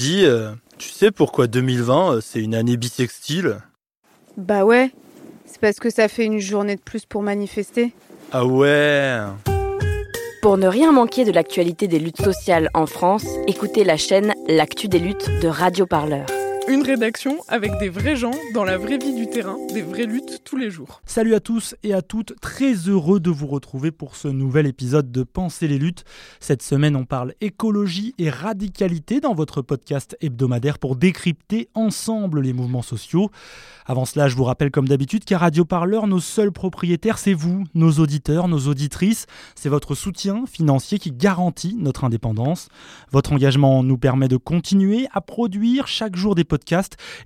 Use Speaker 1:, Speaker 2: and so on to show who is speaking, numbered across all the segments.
Speaker 1: Euh, tu sais pourquoi 2020 euh, c'est une année bisextile?
Speaker 2: Bah ouais, c'est parce que ça fait une journée de plus pour manifester.
Speaker 1: Ah ouais
Speaker 3: Pour ne rien manquer de l'actualité des luttes sociales en France, écoutez la chaîne L'actu des luttes de Radio Parleur.
Speaker 4: Une rédaction avec des vrais gens dans la vraie vie du terrain, des vraies luttes tous les jours.
Speaker 5: Salut à tous et à toutes, très heureux de vous retrouver pour ce nouvel épisode de Penser les luttes. Cette semaine, on parle écologie et radicalité dans votre podcast hebdomadaire pour décrypter ensemble les mouvements sociaux. Avant cela, je vous rappelle comme d'habitude qu'à Radio Parleur, nos seuls propriétaires, c'est vous, nos auditeurs, nos auditrices. C'est votre soutien financier qui garantit notre indépendance. Votre engagement nous permet de continuer à produire chaque jour des podcasts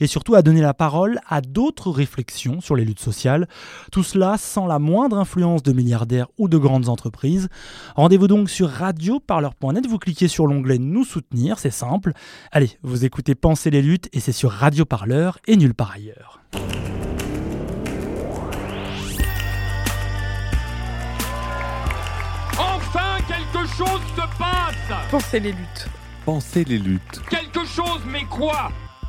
Speaker 5: et surtout à donner la parole à d'autres réflexions sur les luttes sociales. Tout cela sans la moindre influence de milliardaires ou de grandes entreprises. Rendez-vous donc sur radioparleur.net, vous cliquez sur l'onglet Nous soutenir, c'est simple. Allez, vous écoutez Penser les luttes et c'est sur Radio Parleur et nulle part ailleurs.
Speaker 6: Enfin, quelque chose se passe
Speaker 4: Pensez les luttes.
Speaker 7: Pensez les luttes,
Speaker 6: Quelque chose, mais quoi?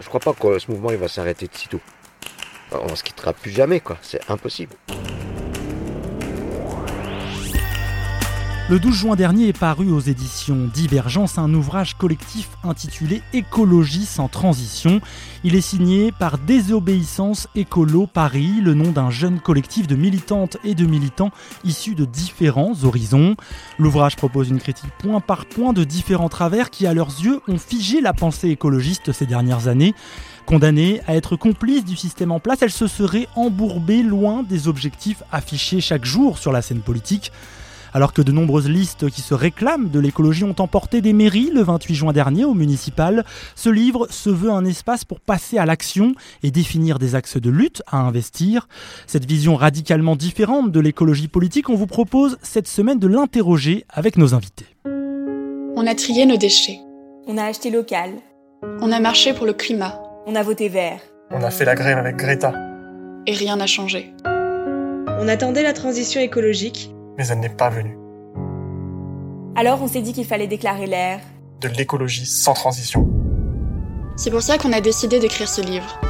Speaker 8: Je crois pas que ce mouvement il va s'arrêter de sitôt. On se quittera plus jamais, quoi. C'est impossible.
Speaker 5: Le 12 juin dernier est paru aux éditions Divergence un ouvrage collectif intitulé Écologie sans transition. Il est signé par Désobéissance Écolo Paris, le nom d'un jeune collectif de militantes et de militants issus de différents horizons. L'ouvrage propose une critique point par point de différents travers qui, à leurs yeux, ont figé la pensée écologiste ces dernières années. Condamnée à être complice du système en place, elle se serait embourbée loin des objectifs affichés chaque jour sur la scène politique. Alors que de nombreuses listes qui se réclament de l'écologie ont emporté des mairies le 28 juin dernier au municipal, ce livre se veut un espace pour passer à l'action et définir des axes de lutte à investir. Cette vision radicalement différente de l'écologie politique, on vous propose cette semaine de l'interroger avec nos invités.
Speaker 9: On a trié nos déchets.
Speaker 10: On a acheté local.
Speaker 9: On a marché pour le climat.
Speaker 10: On a voté vert.
Speaker 11: On a fait la grève avec Greta.
Speaker 9: Et rien n'a changé.
Speaker 12: On attendait la transition écologique.
Speaker 11: Mais elle n'est pas venue.
Speaker 10: Alors on s'est dit qu'il fallait déclarer l'ère.
Speaker 11: De l'écologie sans transition.
Speaker 9: C'est pour ça qu'on a décidé d'écrire ce livre.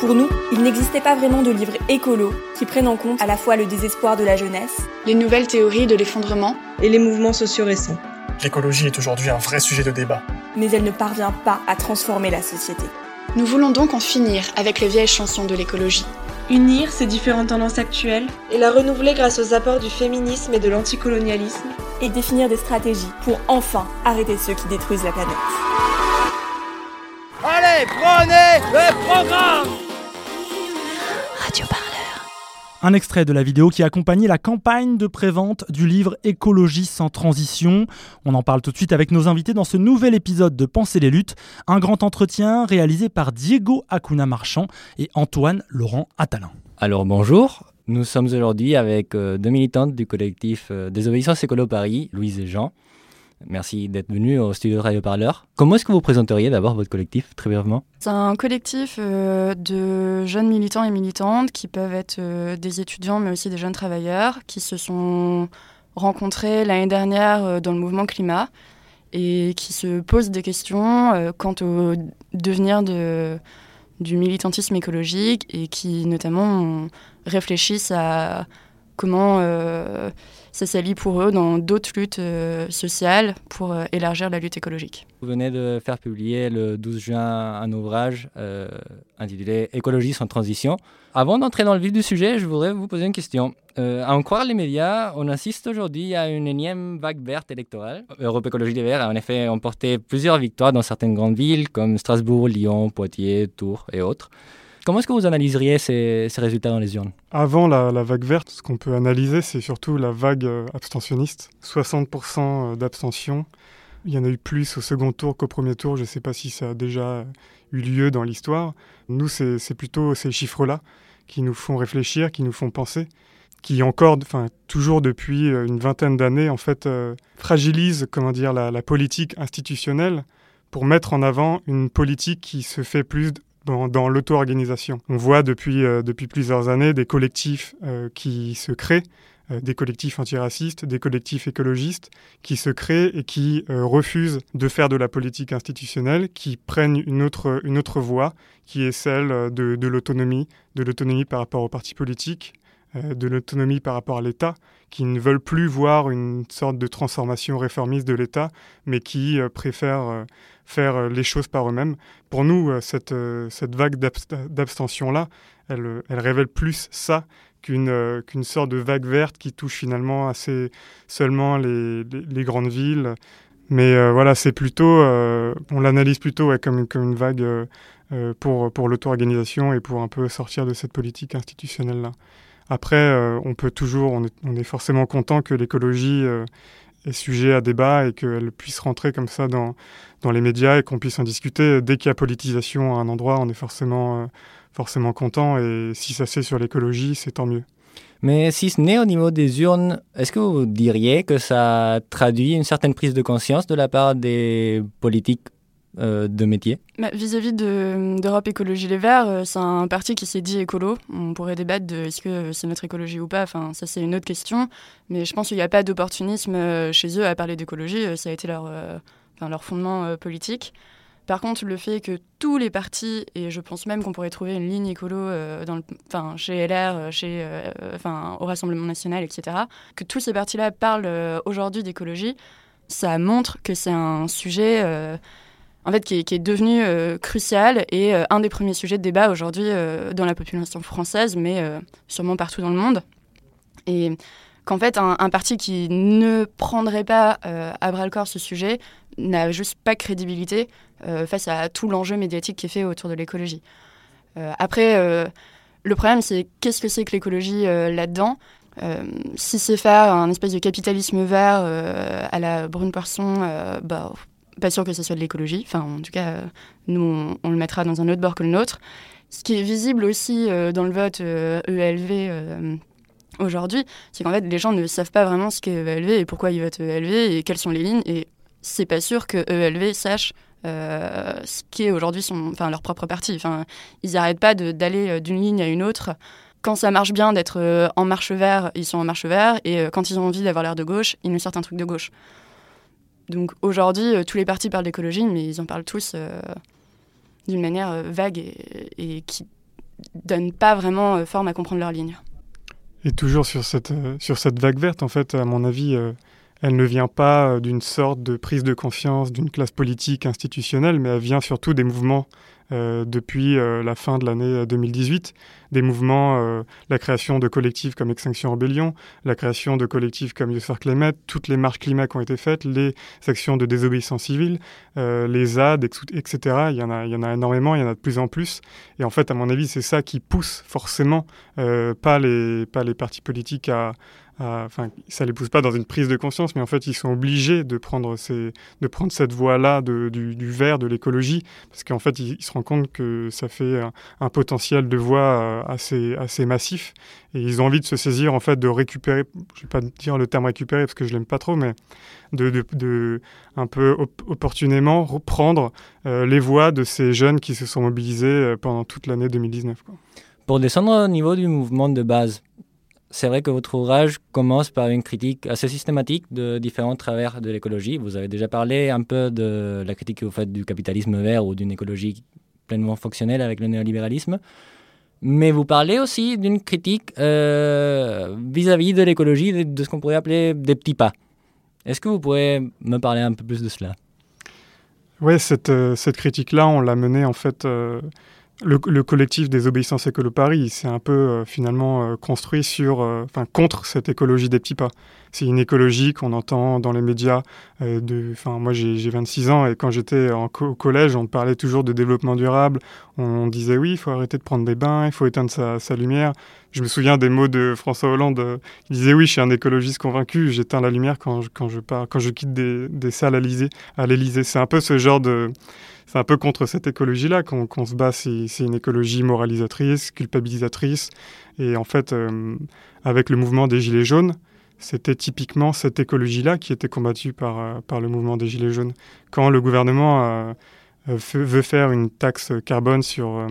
Speaker 10: Pour nous, il n'existait pas vraiment de livre écolo qui prenne en compte à la fois le désespoir de la jeunesse,
Speaker 9: les nouvelles théories de l'effondrement
Speaker 12: et les mouvements sociaux récents.
Speaker 11: L'écologie est aujourd'hui un vrai sujet de débat.
Speaker 10: Mais elle ne parvient pas à transformer la société.
Speaker 9: Nous voulons donc en finir avec les vieilles chansons de l'écologie.
Speaker 12: Unir ces différentes tendances actuelles et la renouveler grâce aux apports du féminisme et de l'anticolonialisme.
Speaker 10: Et définir des stratégies pour enfin arrêter ceux qui détruisent la planète.
Speaker 13: Allez, prenez le programme.
Speaker 5: Un extrait de la vidéo qui accompagnait la campagne de prévente du livre Écologie sans transition. On en parle tout de suite avec nos invités dans ce nouvel épisode de Penser les luttes, un grand entretien réalisé par Diego Acuna Marchand et Antoine Laurent Attalin.
Speaker 14: Alors bonjour, nous sommes aujourd'hui avec euh, deux militantes du collectif euh, Désobéissance Écolo Paris, Louise et Jean. Merci d'être venus au studio de Radio Parleur. Comment est-ce que vous présenteriez d'abord votre collectif, très brièvement?
Speaker 2: C'est un collectif euh, de jeunes militants et militantes qui peuvent être euh, des étudiants mais aussi des jeunes travailleurs qui se sont rencontrés l'année dernière euh, dans le mouvement climat et qui se posent des questions quant au devenir de, du militantisme écologique et qui notamment réfléchissent à comment ça s'allie pour eux dans d'autres luttes euh, sociales pour euh, élargir la lutte écologique.
Speaker 14: Vous venez de faire publier le 12 juin un ouvrage euh, intitulé Écologie sans transition. Avant d'entrer dans le vif du sujet, je voudrais vous poser une question. Euh, à en croire les médias, on assiste aujourd'hui à une énième vague verte électorale. Europe Écologie Les Verts a en effet emporté plusieurs victoires dans certaines grandes villes comme Strasbourg, Lyon, Poitiers, Tours et autres. Comment est-ce que vous analyseriez ces, résultats dans les urnes
Speaker 15: Avant la, vague verte, ce qu'on peut analyser, c'est surtout la vague euh, abstentionniste. 60% d'abstention Il y en a eu plus au second tour qu'au premier tour. Je ne sais pas si ça a déjà eu lieu dans l'histoire. Nous, c'est plutôt ces chiffres-là qui nous font réfléchir, qui nous font penser, qui encore, enfin toujours depuis une vingtaine d'années, en fait, euh, fragilisent, comment dire, la, politique institutionnelle pour mettre en avant une politique qui se fait plus dans, l'auto-organisation. On voit depuis, euh, depuis plusieurs années des collectifs euh, qui se créent, euh, des collectifs antiracistes, des collectifs écologistes qui se créent et qui refusent de faire de la politique institutionnelle, qui prennent une autre, une autre voie, qui est celle de, l'autonomie, de l'autonomie par rapport aux partis politiques, de l'autonomie par rapport à l'État, qui ne veulent plus voir une sorte de transformation réformiste de l'État, mais qui préfèrent faire les choses par eux-mêmes. Pour nous, cette, cette vague d'abstention-là, elle, elle, révèle plus ça qu'une qu'une sorte de vague verte qui touche finalement assez seulement les, les, grandes villes. Mais euh, voilà, c'est plutôt, euh, on l'analyse plutôt ouais, comme, comme, une vague euh, pour, pour l'auto-organisation et pour un peu sortir de cette politique institutionnelle-là. Après, euh, on peut toujours, on est, forcément content que l'écologie euh, est sujet à débat et qu'elle puisse rentrer comme ça dans, dans les médias et qu'on puisse en discuter. Dès qu'il y a politisation à un endroit, on est forcément, euh, forcément content et si ça c'est sur l'écologie, c'est tant mieux.
Speaker 14: Mais si ce n'est au niveau des urnes, est-ce que vous diriez que ça traduit une certaine prise de conscience de la part des politiques euh, de métier
Speaker 2: Vis-à-vis d'Europe Écologie Les Verts, euh, c'est un parti qui s'est dit écolo. On pourrait débattre de est-ce que c'est notre écologie ou pas, enfin, ça c'est une autre question. Mais je pense qu'il n'y a pas d'opportunisme euh, chez eux à parler d'écologie, ça a été leur, fondement politique. Par contre, le fait que tous les partis, et je pense même qu'on pourrait trouver une ligne écolo chez LR, chez, au Rassemblement national, etc., que tous ces partis-là parlent aujourd'hui d'écologie, ça montre que c'est un sujet en fait, qui est, devenu euh, crucial et euh, un des premiers sujets de débat aujourd'hui euh, dans la population française, mais sûrement partout dans le monde. Et qu'en fait, un, parti qui ne prendrait pas à bras le corps ce sujet n'a juste pas crédibilité face à tout l'enjeu médiatique qui est fait autour de l'écologie. après, le problème, c'est qu'est-ce que c'est que l'écologie là-dedans? Si c'est faire un espèce de capitalisme vert à la brune poisson, bah, pas sûr que ce soit de l'écologie. Enfin, en tout cas, nous, on, le mettra dans un autre bord que le nôtre. Ce qui est visible aussi euh, dans le vote ELV euh, aujourd'hui, c'est qu'en fait, les gens ne savent pas vraiment ce qu'est ELV et pourquoi ils votent ELV et quelles sont les lignes. Et c'est pas sûr que ELV sache euh, ce qu'est aujourd'hui enfin, leur propre parti. Enfin, ils n'arrêtent pas d'aller d'une ligne à une autre. Quand ça marche bien d'être en marche vert, ils sont en marche vert, et quand ils ont envie d'avoir l'air de gauche, ils nous sortent un truc de gauche. Donc aujourd'hui, euh, tous les partis parlent d'écologie, mais ils en parlent tous euh, d'une manière euh, vague et, qui donne pas vraiment forme à comprendre leur ligne.
Speaker 15: Et toujours sur cette, sur cette vague verte, en fait, à mon avis, elle ne vient pas d'une sorte de prise de conscience d'une classe politique institutionnelle, mais elle vient surtout des mouvements depuis la fin de l'année 2018, des mouvements, euh, la création de collectifs comme Extinction Rebellion, la création de collectifs comme Youth for Climate, toutes les marches climat qui ont été faites, les actions de désobéissance civile, euh, les ZAD, etc. Il y, en a, il y en a énormément, il y en a de plus en plus. Et en fait, à mon avis, c'est ça qui pousse forcément euh, pas, les, pas les partis politiques à, enfin, ça les pousse pas dans une prise de conscience, mais en fait, ils sont obligés de prendre, de prendre cette voie-là du, du vert, de l'écologie, parce qu'en fait, ils, se rendent compte que ça fait un, potentiel de voix assez, assez massif, et ils ont envie de se saisir, en fait, de récupérer, je vais pas dire le terme récupérer, parce que je l'aime pas trop, mais de, un peu op opportunément reprendre euh, les voix de ces jeunes qui se sont mobilisés pendant toute l'année 2019. Quoi.
Speaker 14: Pour descendre au niveau du mouvement de base, c'est vrai que votre ouvrage commence par une critique assez systématique de différents travers de l'écologie. Vous avez déjà parlé un peu de la critique que vous faites du capitalisme vert ou d'une écologie pleinement fonctionnelle avec le néolibéralisme. Mais vous parlez aussi d'une critique vis-à-vis -vis de l'écologie, de, de, ce qu'on pourrait appeler des petits pas. Est-ce que vous pourrez me parler un peu plus de cela?
Speaker 15: Oui, cette, euh, cette critique-là, on l'a menée en fait euh, le, le, collectif des obéissances écolo Paris, c'est un peu euh, finalement euh, construit sur, euh, enfin contre cette écologie des petits pas. C'est une écologie qu'on entend dans les médias. enfin moi j'ai 26 ans et quand j'étais au collège, on parlait toujours de développement durable. On, disait oui, il faut arrêter de prendre des bains, il faut éteindre sa, sa, lumière. Je me souviens des mots de François Hollande. il disait oui, je suis un écologiste convaincu. J'éteins la lumière quand je, quand je pars, quand je quitte des, des salles à l'Élysée. C'est un peu ce genre de c'est un peu contre cette écologie-là qu'on se bat. C'est une écologie moralisatrice, culpabilisatrice. Et en fait, euh, avec le mouvement des Gilets jaunes, c'était typiquement cette écologie-là qui était combattue par, euh, le mouvement des Gilets jaunes. Quand le gouvernement euh, veut faire une taxe carbone sur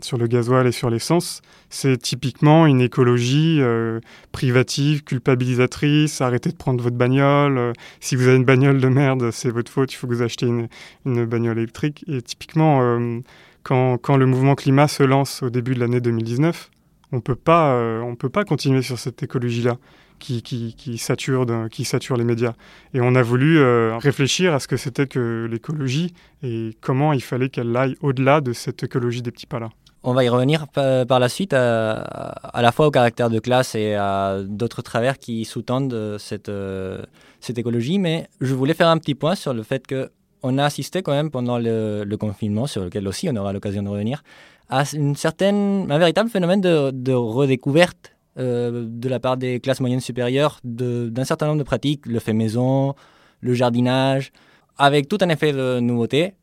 Speaker 15: sur le gasoil et sur l'essence, c'est typiquement une écologie euh, privative, culpabilisatrice, arrêtez de prendre votre bagnole, euh, si vous avez une bagnole de merde, c'est votre faute, il faut que vous achetiez une, bagnole électrique. Et typiquement, euh, quand, le mouvement climat se lance au début de l'année 2019, on ne peut pas continuer sur cette écologie-là. Qui sature les médias. Et on a voulu réfléchir à ce que c'était que l'écologie et comment il fallait qu'elle aille au-delà de cette écologie des petits pas-là.
Speaker 14: On va y revenir par la suite à, la fois au caractère de classe et à d'autres travers qui sous-tendent euh, cette, euh, cette écologie, mais je voulais faire un petit point sur le fait qu'on a assisté quand même pendant le, confinement, sur lequel aussi on aura l'occasion de revenir, à une certaine, un véritable phénomène de, redécouverte euh, de la part des classes moyennes supérieures d'un certain nombre de pratiques, le fait maison, le jardinage, avec tout un effet de nouveauté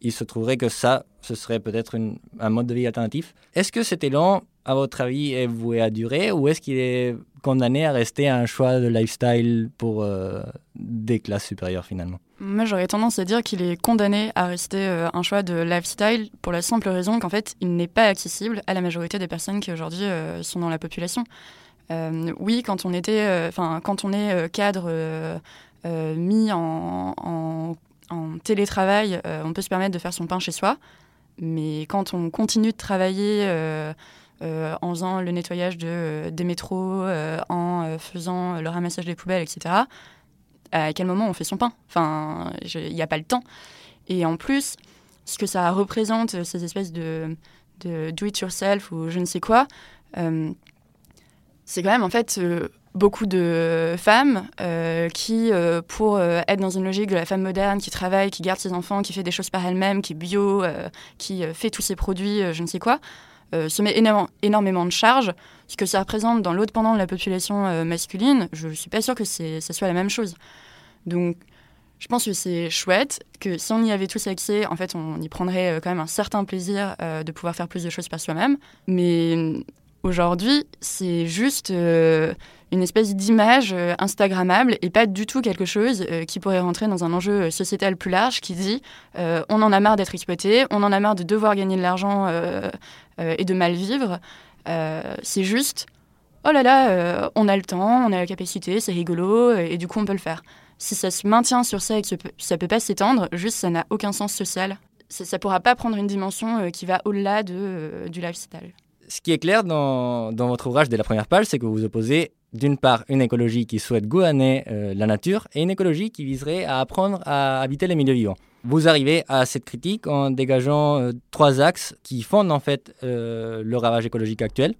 Speaker 14: il se trouverait que ça, ce serait peut-être un mode de vie alternatif. Est-ce que cet élan, à votre avis, est voué à durer ou est-ce qu'il est condamné à rester un choix de lifestyle pour euh, des classes supérieures finalement?
Speaker 2: Moi, j'aurais tendance à dire qu'il est condamné à rester euh, un choix de lifestyle pour la simple raison qu'en fait, il n'est pas accessible à la majorité des personnes qui aujourd'hui euh, sont dans la population. oui, quand on était, enfin, quand on est cadre mis en, en en télétravail, euh, on peut se permettre de faire son pain chez soi. Mais quand on continue de travailler euh, euh, en faisant le nettoyage de, des métros, en faisant le ramassage des poubelles, etc., à quel moment on fait son pain? Enfin, il n'y a pas le temps. Et en plus, ce que ça représente, ces espèces de, de do-it-yourself ou je ne sais quoi, c'est quand même en fait beaucoup de femmes euh, qui, euh, pour euh, être dans une logique de la femme moderne, qui travaille, qui garde ses enfants, qui fait des choses par elle-même, qui est bio, qui fait tous ses produits, je ne sais quoi, se met énormément de charges. Ce que ça représente dans l'autre pendant de la population masculine, je ne suis pas sûre que ça soit la même chose. Donc, je pense que c'est chouette, que si on y avait tous accès, en fait, on y prendrait quand même un certain plaisir de pouvoir faire plus de choses par soi-même. Mais aujourd'hui, c'est juste une espèce d'image euh, Instagrammable et pas du tout quelque chose euh, qui pourrait rentrer dans un enjeu euh, sociétal plus large qui dit on en a marre d'être exploité, on en a marre de devoir gagner de l'argent et de mal vivre. c'est juste oh là là, on a le temps, on a la capacité, c'est rigolo et, du coup on peut le faire. Si ça se maintient sur ça et que ça peut pas s'étendre, juste ça n'a aucun sens social. Ça, ne pourra pas prendre une dimension qui va au-delà de, du lifestyle.
Speaker 14: Ce qui est clair dans, votre ouvrage dès la première page, c'est que vous opposez d'une part une écologie qui souhaite gouverner euh, la nature et une écologie qui viserait à apprendre à habiter les milieux vivants. Vous arrivez à cette critique en dégageant euh, trois axes qui fondent en fait euh, le ravage écologique actuel.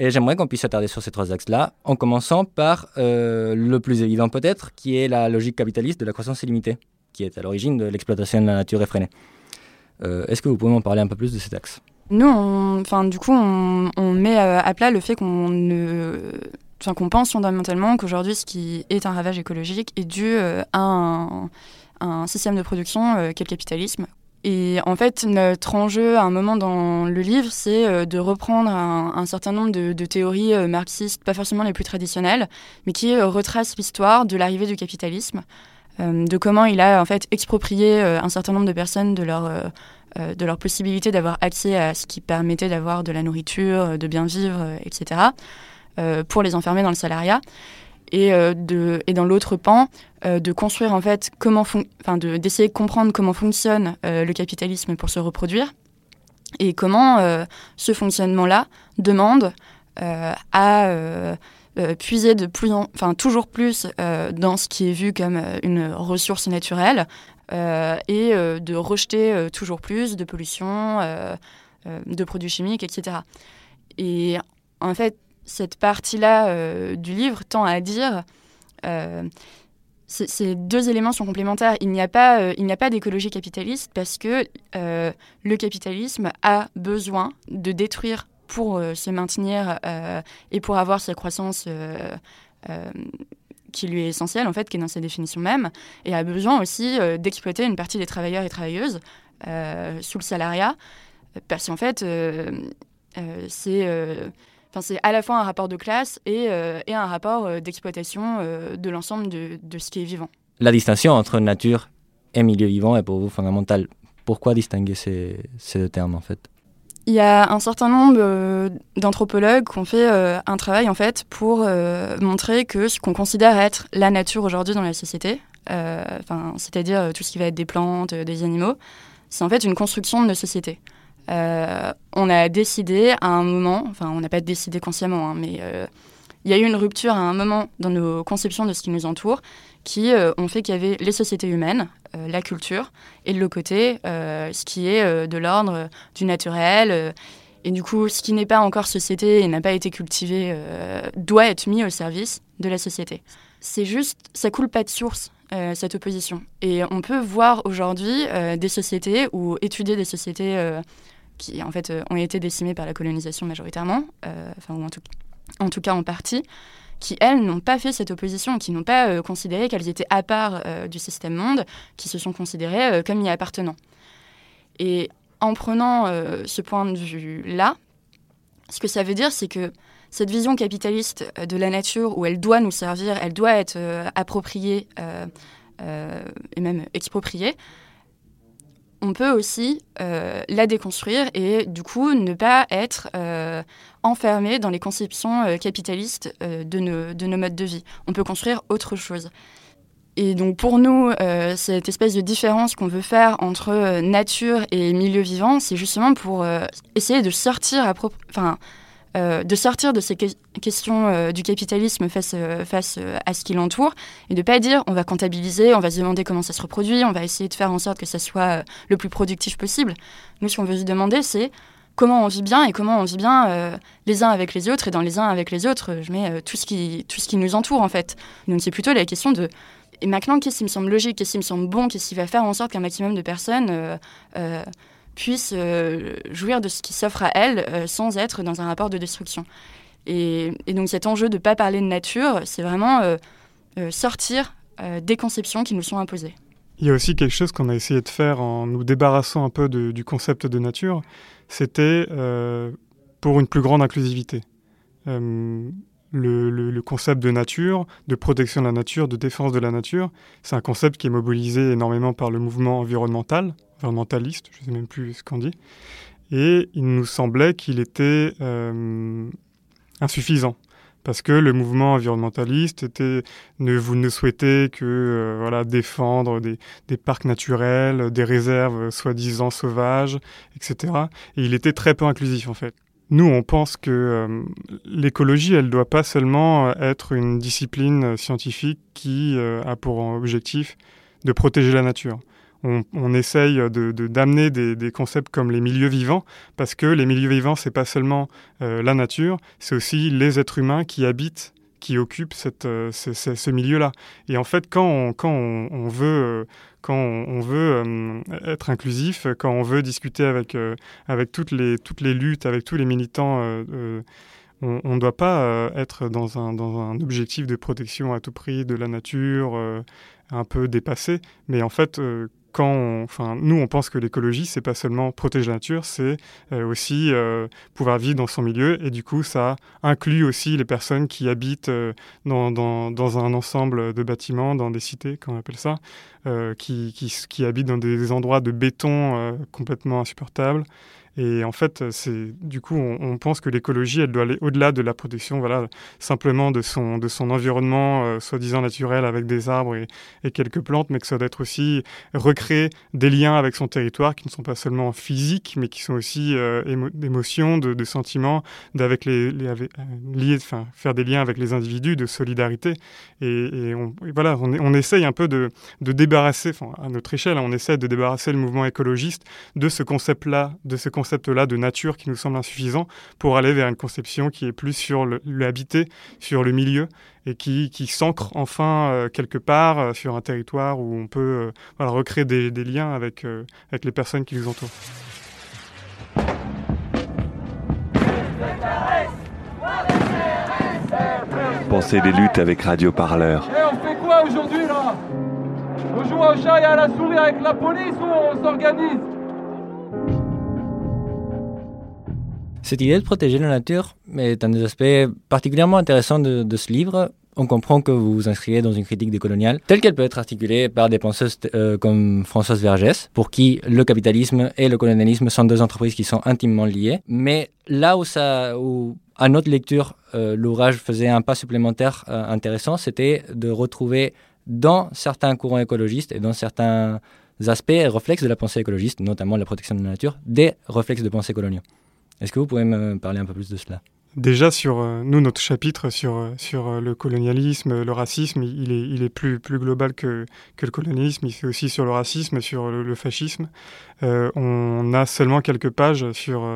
Speaker 14: Et j'aimerais qu'on puisse s'attarder sur ces trois axes-là, en commençant par le plus évident peut-être, qui est la logique capitaliste de la croissance illimitée, qui est à l'origine de l'exploitation de la nature effrénée. Est-ce que vous pouvez m'en parler un peu plus de cet axe?
Speaker 2: Nous, enfin, du coup, on, met à plat le fait qu'on ne enfin, qu'on pense fondamentalement qu'aujourd'hui, ce qui est un ravage écologique est dû euh, à un, système de production euh, qu'est le capitalisme. Et en fait, notre enjeu à un moment dans le livre, c'est euh, de reprendre un, certain nombre de, théories marxistes, pas forcément les plus traditionnelles, mais qui retracent l'histoire de l'arrivée du capitalisme, de comment il a en fait exproprié un certain nombre de personnes de leur de leur possibilité d'avoir accès à ce qui permettait d'avoir de la nourriture, de bien vivre, etc. Euh, pour les enfermer dans le salariat. Et, euh, dans l'autre pan, euh, de construire en fait comment, enfin d'essayer de, comprendre comment fonctionne le capitalisme pour se reproduire et comment ce fonctionnement-là demande à puiser de plus en, enfin toujours plus dans ce qui est vu comme une ressource naturelle et de rejeter toujours plus de pollution de produits chimiques, etc. Et en fait, cette partie-là du livre tend à dire ces deux éléments sont complémentaires. Il n'y a pas, euh, pas d'écologie capitaliste parce que euh, le capitalisme a besoin de détruire pour euh, se maintenir et pour avoir sa croissance qui lui est essentielle, en fait, qui est dans sa définition même, et a besoin aussi d'exploiter une partie des travailleurs et travailleuses sous le salariat, parce qu'en fait, c'est c'est à la fois un rapport de classe et, euh, un rapport euh, d'exploitation euh, de l'ensemble de, ce qui est vivant.
Speaker 14: La distinction entre nature et milieu vivant est pour vous fondamentale. Pourquoi distinguer ces, deux termes en fait?
Speaker 2: Il y a un certain nombre d'anthropologues qui ont fait un travail en fait pour montrer que ce qu'on considère être la nature aujourd'hui dans la société, c'est-à-dire tout ce qui va être des plantes, des animaux, c'est en fait une construction de nos sociétés. Euh, on a décidé à un moment, enfin on n'a pas décidé consciemment, hein, mais euh, il y a eu une rupture à un moment dans nos conceptions de ce qui nous entoure qui euh, ont fait qu'il y avait les sociétés humaines, la culture, et de l'autre côté, ce qui est de l'ordre du naturel. et du coup, ce qui n'est pas encore société et n'a pas été cultivé doit être mis au service de la société. C'est juste, ça coule pas de source. cette opposition. Et on peut voir aujourd'hui des sociétés ou étudier des sociétés qui en fait euh, ont été décimées par la colonisation majoritairement, euh, enfin ou en tout cas en partie, qui elles n'ont pas fait cette opposition, qui n'ont pas euh, considéré qu'elles étaient à part du système monde, qui se sont considérées comme y appartenant. Et en prenant ce point de vue-là, ce que ça veut dire, c'est que cette vision capitaliste de la nature, où elle doit nous servir, elle doit être appropriée et même expropriée, on peut aussi euh, la déconstruire et du coup ne pas être euh, enfermé dans les conceptions euh, capitalistes de, nos, de nos modes de vie. On peut construire autre chose. Et donc pour nous, cette espèce de différence qu'on veut faire entre nature et milieu vivant, c'est justement pour essayer de sortir euh, de ces questions euh, du capitalisme face, euh, face à ce qui l'entoure et de ne pas dire on va comptabiliser, on va se demander comment ça se reproduit, on va essayer de faire en sorte que ça soit le plus productif possible. Nous, ce qu'on veut se demander, c'est comment on vit bien et comment on vit bien les uns avec les autres et dans les uns avec les autres, je mets tout, ce qui, tout ce qui nous entoure en fait. Donc c'est plutôt la question de et maintenant, qu'est-ce qui me semble logique, qu'est-ce qui me semble bon, qu'est-ce qui va faire en sorte qu'un maximum de personnes puissent euh, jouir de ce qui s'offre à elles euh, sans être dans un rapport de destruction. Et, donc cet enjeu de ne pas parler de nature, c'est vraiment euh, sortir des conceptions qui nous sont imposées.
Speaker 15: Il y a aussi quelque chose qu'on a essayé de faire en nous débarrassant un peu du concept de nature, c'était pour une plus grande inclusivité. Le, le, concept de nature, de protection de la nature, de défense de la nature, c'est un concept qui est mobilisé énormément par le mouvement environnemental, environnementaliste, je ne sais même plus ce qu'on dit. Et il nous semblait qu'il était euh, insuffisant. Parce que le mouvement environnementaliste était, ne, vous ne souhaitez que euh, voilà, défendre des, parcs naturels, des réserves soi-disant sauvages, etc. Et il était très peu inclusif en fait. Nous, on pense que euh, l'écologie, elle ne doit pas seulement être une discipline scientifique qui a pour objectif de protéger la nature on, essaye de, d'amener des, concepts comme les milieux vivants, parce que les milieux vivants, c'est pas seulement euh, la nature, c'est aussi les êtres humains qui habitent, qui occupent cette, euh, ce, milieu-là. Et en fait, quand on, quand on, veut, quand on, veut euh, être inclusif, quand on veut discuter avec, avec toutes, les, toutes les luttes, avec tous les militants, on ne doit pas être dans un, dans un objectif de protection à tout prix de la nature, un peu dépassé, mais en fait, enfin, nous, on pense que l'écologie, c'est pas seulement protéger la nature, c'est euh, aussi euh, pouvoir vivre dans son milieu. Et du coup, ça inclut aussi les personnes qui habitent euh, dans, un ensemble de bâtiments, dans des cités, comme on appelle ça, qui, qui, qui, habitent dans des endroits de béton complètement insupportables. Et en fait, c'est du coup, on, pense que l'écologie, elle doit aller au-delà de la protection, voilà, simplement de son, de son environnement euh, soi-disant naturel avec des arbres et, quelques plantes, mais que ça doit être aussi recréer des liens avec son territoire qui ne sont pas seulement physiques, mais qui sont aussi euh, d'émotions, de, sentiments, d'avec les, les euh, enfin, faire des liens avec les individus, de solidarité. Et, voilà, on, essaye un peu de, de débarrasser, à notre échelle, on essaie de débarrasser le mouvement écologiste de ce concept-là, de ce concept concept-là de nature qui nous semble insuffisant pour aller vers une conception qui est plus sur l'habité, sur le milieu et qui, qui s'ancre enfin euh, quelque part euh, sur un territoire où on peut voilà, recréer des, des liens avec, avec les personnes qui nous entourent.
Speaker 7: Pensez des luttes avec Radio Parleur.
Speaker 6: Et on fait quoi aujourd'hui là? On joue au chat et à la souris avec la police ou on s'organise?
Speaker 14: Cette idée de protéger la nature est un des aspects particulièrement intéressants de, ce livre on comprend que vous vous inscrivez dans une critique décoloniale, telle qu'elle peut être articulée par des penseuses euh, comme Françoise Vergès, pour qui le capitalisme et le colonialisme sont deux entreprises qui sont intimement liées. Mais là où, ça, où à notre lecture, euh, l'ouvrage faisait un pas supplémentaire euh, intéressant, c'était de retrouver dans certains courants écologistes et dans certains aspects et réflexes de la pensée écologiste, notamment la protection de la nature, des réflexes de pensée coloniaux. Est-ce que vous pouvez me parler un peu plus de cela?
Speaker 15: Déjà sur euh, nous notre chapitre sur euh, sur euh, le colonialisme, le racisme, il est il est plus plus global que que le colonialisme. Il fait aussi sur le racisme, sur le, fascisme. on a seulement quelques pages sur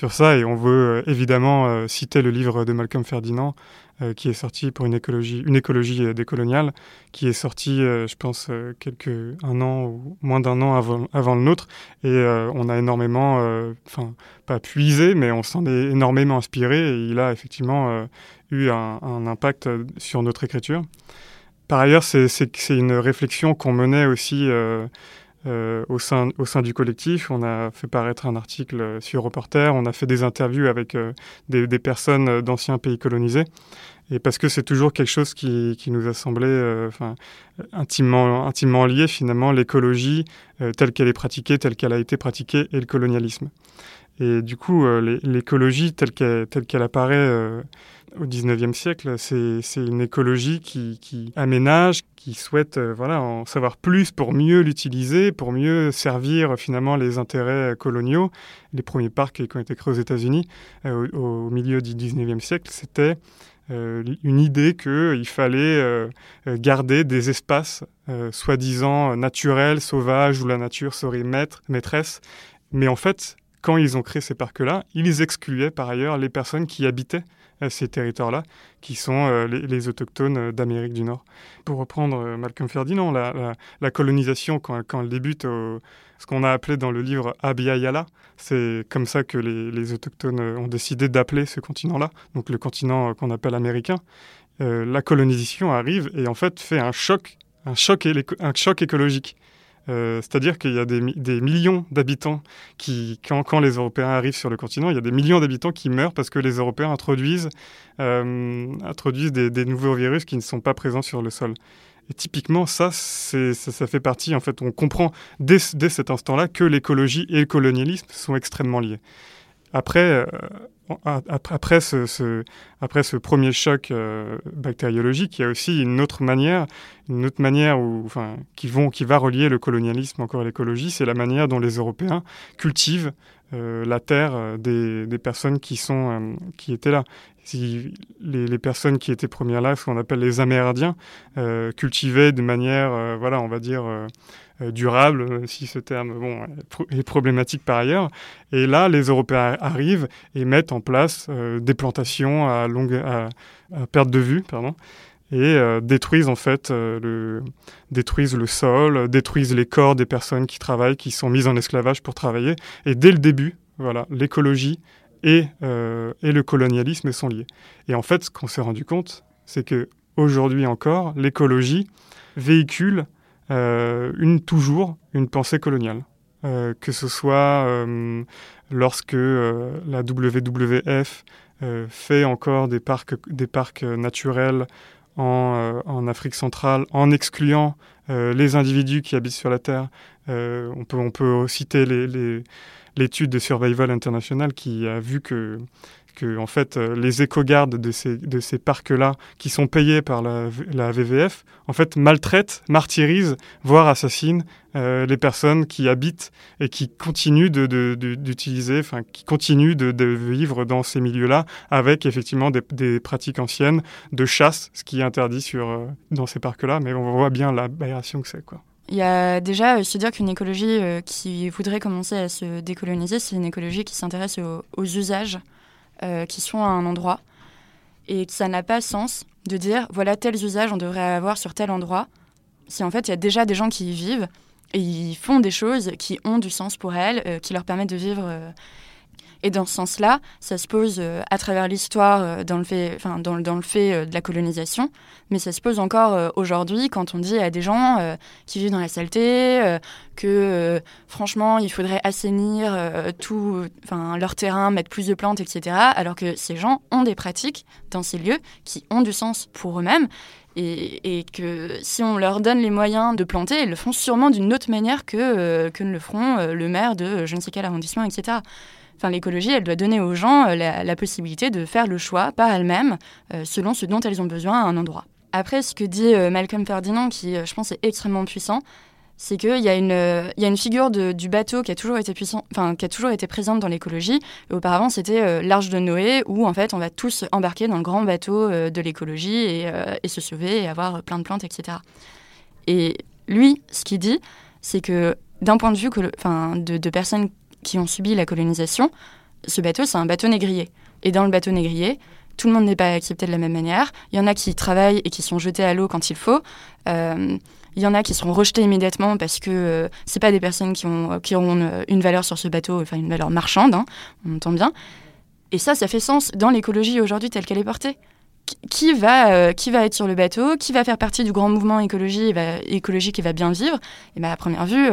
Speaker 15: sur ça et on veut évidemment citer le livre de Malcolm Ferdinand euh, qui est sorti pour une écologie, une écologie euh, décoloniale, qui est sorti, euh, je pense, quelques, un an ou moins d'un an avant, le nôtre. Et on a énormément, enfin, pas puisé, mais on s'en est énormément inspiré et il a effectivement eu un, impact sur notre écriture. Par ailleurs, c'est une réflexion qu'on menait aussi euh, au, sein, au sein du collectif. On a fait paraître un article sur Reporter, on a fait des interviews avec euh, des, personnes d'anciens pays colonisés. Et parce que c'est toujours quelque chose qui, qui nous a semblé euh, enfin, intimement, intimement lié finalement, l'écologie telle qu'elle est pratiquée, telle qu'elle a été pratiquée, et le colonialisme. Et du coup, l'écologie telle qu'elle qu'elle apparaît au 19e siècle, c'est une écologie qui, qui, aménage, qui souhaite euh, voilà, en savoir plus pour mieux l'utiliser, pour mieux servir finalement les intérêts coloniaux. Les premiers parcs qui ont été créés aux États-Unis euh, au, milieu du 19e siècle, c'était euh, une idée qu'il fallait garder des espaces soi-disant naturels, sauvages, où la nature serait maître, maîtresse. Mais en fait, quand ils ont créé ces parcs-là, ils excluaient par ailleurs les personnes qui habitaient ces territoires-là, qui sont euh, les, autochtones euh, d'Amérique du Nord. Pour reprendre euh, Malcolm Ferdinand, la, colonisation, quand, elle débute, ce qu'on a appelé dans le livre Abiyala, c'est comme ça que les, autochtones ont décidé d'appeler ce continent-là, donc le continent qu'on appelle américain. la colonisation arrive et en fait fait un un choc, un choc écologique. Euh, c'est-à-dire qu'il y a des, millions d'habitants qui, quand, les Européens arrivent sur le continent, il y a des millions d'habitants qui meurent parce que les Européens introduisent, euh, des, nouveaux virus qui ne sont pas présents sur le sol. Et typiquement, ça, ça, fait partie, en fait, on comprend dès cet instant-là que l'écologie et le colonialisme sont extrêmement liés. Après, euh, après, ce, après ce premier choc euh, bactériologique, il y a aussi une autre manière, une autre manière où, enfin, qui, vont, qui va relier le colonialisme encore à l'écologie, c'est la manière dont les Européens cultivent euh, la terre des, des, personnes qui, sont, qui étaient là. Si les, personnes qui étaient premières là, ce qu'on appelle les Amérindiens, cultivaient de manière, voilà, on va dire euh, durable, euh, si ce terme est problématique par ailleurs. Et là, les Européens arrivent et mettent en place euh, des plantations à, longue, perte de vue, pardon, et détruisent en fait le, détruisent le sol, détruisent les corps des personnes qui travaillent, qui sont mises en esclavage pour travailler. Et dès le début, voilà, l'écologie et, et le colonialisme sont liés. Et en fait, ce qu'on s'est rendu compte, c'est que aujourd'hui encore, l'écologie véhicule euh, une, toujours une pensée coloniale. Euh, que ce soit euh, lorsque la WWF fait encore des parcs, des parcs naturels en, en, Afrique centrale en excluant les individus qui habitent sur la Terre. on, peut, on peut citer l'étude de Survival International qui a vu que que en fait euh, les éco-gardes de ces, de ces parcs-là, qui sont payés par la, VVF, en fait maltraitent, martyrisent, voire assassinent euh, les personnes qui habitent et qui continuent d'utiliser, de, enfin qui continuent de, vivre dans ces milieux-là avec effectivement des, pratiques anciennes de chasse, ce qui est interdit sur, euh, dans ces parcs-là, mais on voit bien l'aberration que c'est quoi.
Speaker 2: Il y a déjà se dire qu'une écologie qui voudrait commencer à se décoloniser, c'est une écologie qui s'intéresse aux, usages qui sont à un endroit et que ça n'a pas sens de dire voilà tels usages on devrait avoir sur tel endroit si en fait il y a déjà des gens qui y vivent et ils font des choses qui ont du sens pour elles, euh, qui leur permettent de vivre. Euh. et dans ce sens-là, ça se pose euh, à travers l'histoire, dans le fait, enfin, dans, dans, le fait de la colonisation, mais ça se pose encore aujourd'hui quand on dit à des gens qui vivent dans la saleté que franchement il faudrait assainir tout, enfin, leur terrain, mettre plus de plantes, etc. Alors que ces gens ont des pratiques dans ces lieux qui ont du sens pour eux-mêmes et, que si on leur donne les moyens de planter, ils le font sûrement d'une autre manière que, euh, que ne le feront euh, le maire de je ne sais quel arrondissement, etc. Enfin, l'écologie, elle doit donner aux gens euh, la, possibilité de faire le choix par elles-mêmes, selon ce dont elles ont besoin à un endroit. Après, ce que dit Malcolm Ferdinand, qui je pense est extrêmement puissant, c'est qu'il y, a une, figure du bateau qui a toujours été puissant, qui a toujours été présente dans l'écologie. Auparavant, c'était euh, l'arche de Noé, où en fait on va tous embarquer dans le grand bateau euh, de l'écologie et, euh, se sauver et avoir plein de plantes, etc. Et lui, ce qu'il dit, c'est que d'un point de vue enfin, de, personnes qui ont subi la colonisation, ce bateau, c'est un bateau négrier. Et dans le bateau négrier, tout le monde n'est pas accepté de la même manière. Il y en a qui travaillent et qui sont jetés à l'eau quand il faut. Il y en a qui seront rejetés immédiatement parce que euh, c'est pas des personnes qui, ont, qui auront euh, une, valeur sur ce bateau, enfin une valeur marchande, hein, on entend bien. Et ça, ça fait sens dans l'écologie aujourd'hui telle qu'elle est portée. Qui va, euh, qui va être sur le bateau Qui va faire partie du grand mouvement écologie va, écologique et va bien vivre Et bien, à première vue,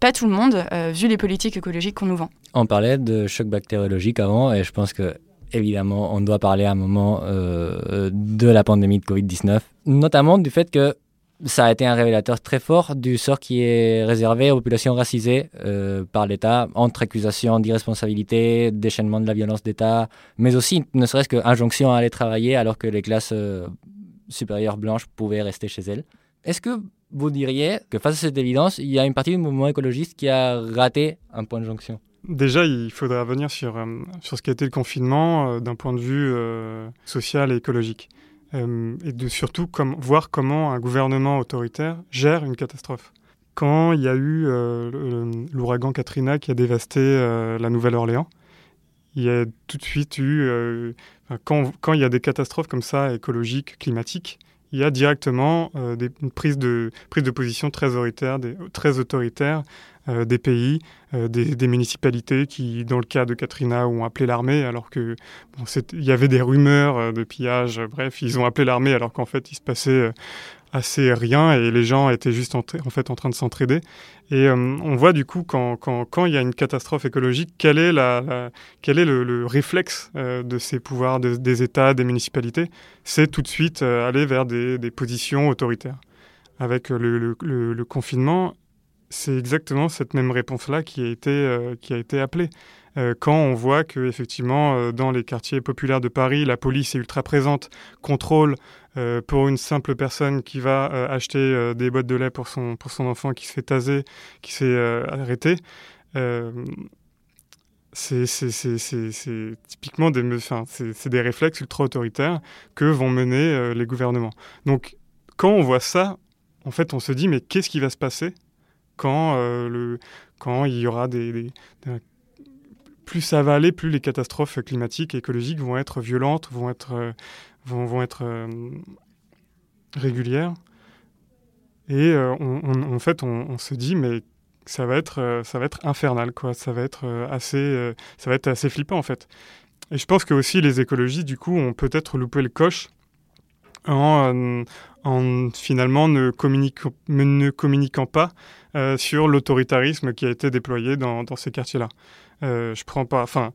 Speaker 2: pas tout le monde, vu les politiques écologiques qu'on nous vend.
Speaker 14: On parlait de choc bactériologique avant, et je pense que évidemment, on doit parler à un moment de la pandémie de Covid-19, notamment du fait que ça a été un révélateur très fort du sort qui est réservé aux populations racisées euh, par l'État, entre accusations d'irresponsabilité, déchaînement de la violence d'État, mais aussi ne serait-ce qu'injonction à aller travailler alors que les classes euh, supérieures blanches pouvaient rester chez elles. Est-ce que vous diriez que face à cette évidence, il y a une partie du mouvement écologiste qui a raté un point de jonction
Speaker 15: Déjà, il faudrait revenir sur, euh, sur ce qu'a été le confinement d'un point de vue social et écologique. Euh, et surtout voir comment un gouvernement autoritaire gère une catastrophe. Quand il y a eu euh, l'ouragan Katrina qui a dévasté euh, la Nouvelle-Orléans, il y a tout de suite eu, quand, il y a des catastrophes comme ça, écologiques, climatiques, il y a directement des, une prise de, position très autoritaire, des, euh, pays, euh, des, municipalités qui, dans le cas de Katrina, ont appelé l'armée, alors que il y avait des rumeurs euh, de pillage. bref, ils ont appelé l'armée alors qu'en fait, il se passait assez rien et les gens étaient juste en, fait en train de s'entraider. Et on voit du coup quand, quand, quand, il y a une catastrophe écologique, quel est, la, quel est le, réflexe de ces pouvoirs des États, des municipalités? C'est tout de suite aller vers des, des, positions autoritaires. Avec le, le confinement, c'est exactement cette même réponse-là qui a été, euh, qui a été appelée. Euh, quand on voit que effectivement euh, dans les quartiers populaires de Paris, la police est ultra présente, contrôle pour une simple personne qui va acheter des boîtes de lait pour son, pour son enfant qui se fait taser, qui s'est arrêté, c'est typiquement des, c'est des réflexes ultra autoritaires que vont mener les gouvernements. Donc quand on voit ça, en fait, on se dit mais qu'est-ce qui va se passer quand, euh, le, quand il y aura des, plus ça va aller, plus les catastrophes climatiques et écologiques vont être violentes, vont être, euh, vont, être euh, régulières. Et en fait, on, se dit, mais ça va être, ça va être infernal, quoi. Ça va être assez, ça va être assez flippant, en fait. Et je pense que aussi les écologistes, du coup, ont peut-être loupé le coche en, en finalement ne, communiquant pas euh, sur l'autoritarisme qui a été déployé dans ces quartiers-là. Euh, je prends pas, enfin,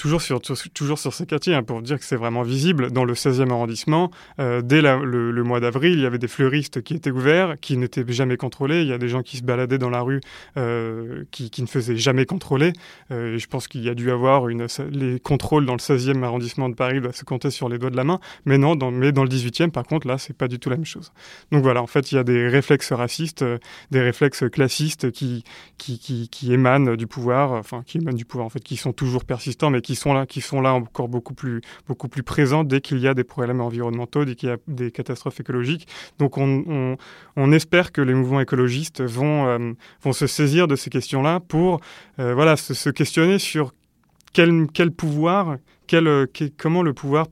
Speaker 15: toujours sur, toujours sur ces quartiers, hein, pour dire que c'est vraiment visible, dans le 16e arrondissement, euh, dès le, mois d'avril, il y avait des fleuristes qui étaient ouverts, qui n'étaient jamais contrôlés. Il y a des gens qui se baladaient dans la rue euh, qui, ne faisaient jamais contrôler. Euh, je pense qu'il y a dû avoir une, les contrôles dans le 16e arrondissement de Paris doivent se compter sur les doigts de la main. Mais non, dans, mais dans le 18e, par contre, là, c'est pas du tout la même chose. Donc voilà, en fait, il y a des réflexes racistes, des réflexes classistes qui, qui émanent du pouvoir, enfin, qui émanent du pouvoir, en fait, qui sont toujours persistants, mais qui qui sont là, qui sont là encore beaucoup plus, beaucoup plus présents dès qu'il y a des problèmes environnementaux, dès qu'il y a des catastrophes écologiques. Donc on, on, espère que les mouvements écologistes vont, euh, vont se saisir de ces questions-là pour euh, voilà, se, questionner sur quel, quel pouvoir, quel, comment le pouvoir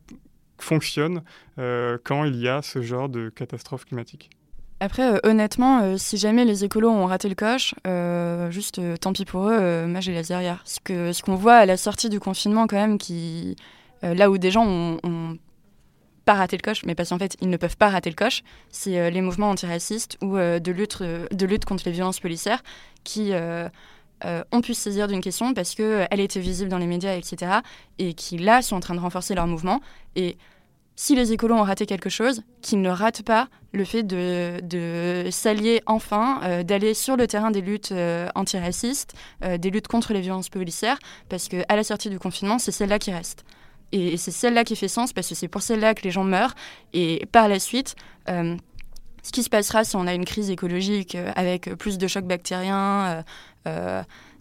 Speaker 15: fonctionne quand il y a ce genre de catastrophe climatique.
Speaker 2: Après, euh, honnêtement, euh, si jamais les écolos ont raté le coche, euh, juste tant pis pour eux, moi j'ai les derrière. Ce qu'on ce qu'on voit à la sortie du confinement, quand même, là où des gens ont, pas raté le coche, mais parce qu'en fait ils ne peuvent pas rater le coche, c'est les mouvements antiracistes ou de, lutte, de lutte contre les violences policières qui ont pu se saisir d'une question parce qu'elle était visible dans les médias, etc. Et qui là sont en train de renforcer leur mouvement. Et si les écolos ont raté quelque chose, qu'ils ne ratent pas le fait de, s'allier enfin, euh, d'aller sur le terrain des luttes euh, antiracistes, euh, des luttes contre les violences policières, parce qu'à la sortie du confinement, c'est celle-là qui reste. Et, c'est celle-là qui fait sens, parce que c'est pour celle-là que les gens meurent. Et par la suite, ce qui se passera si on a une crise écologique avec plus de chocs bactériens,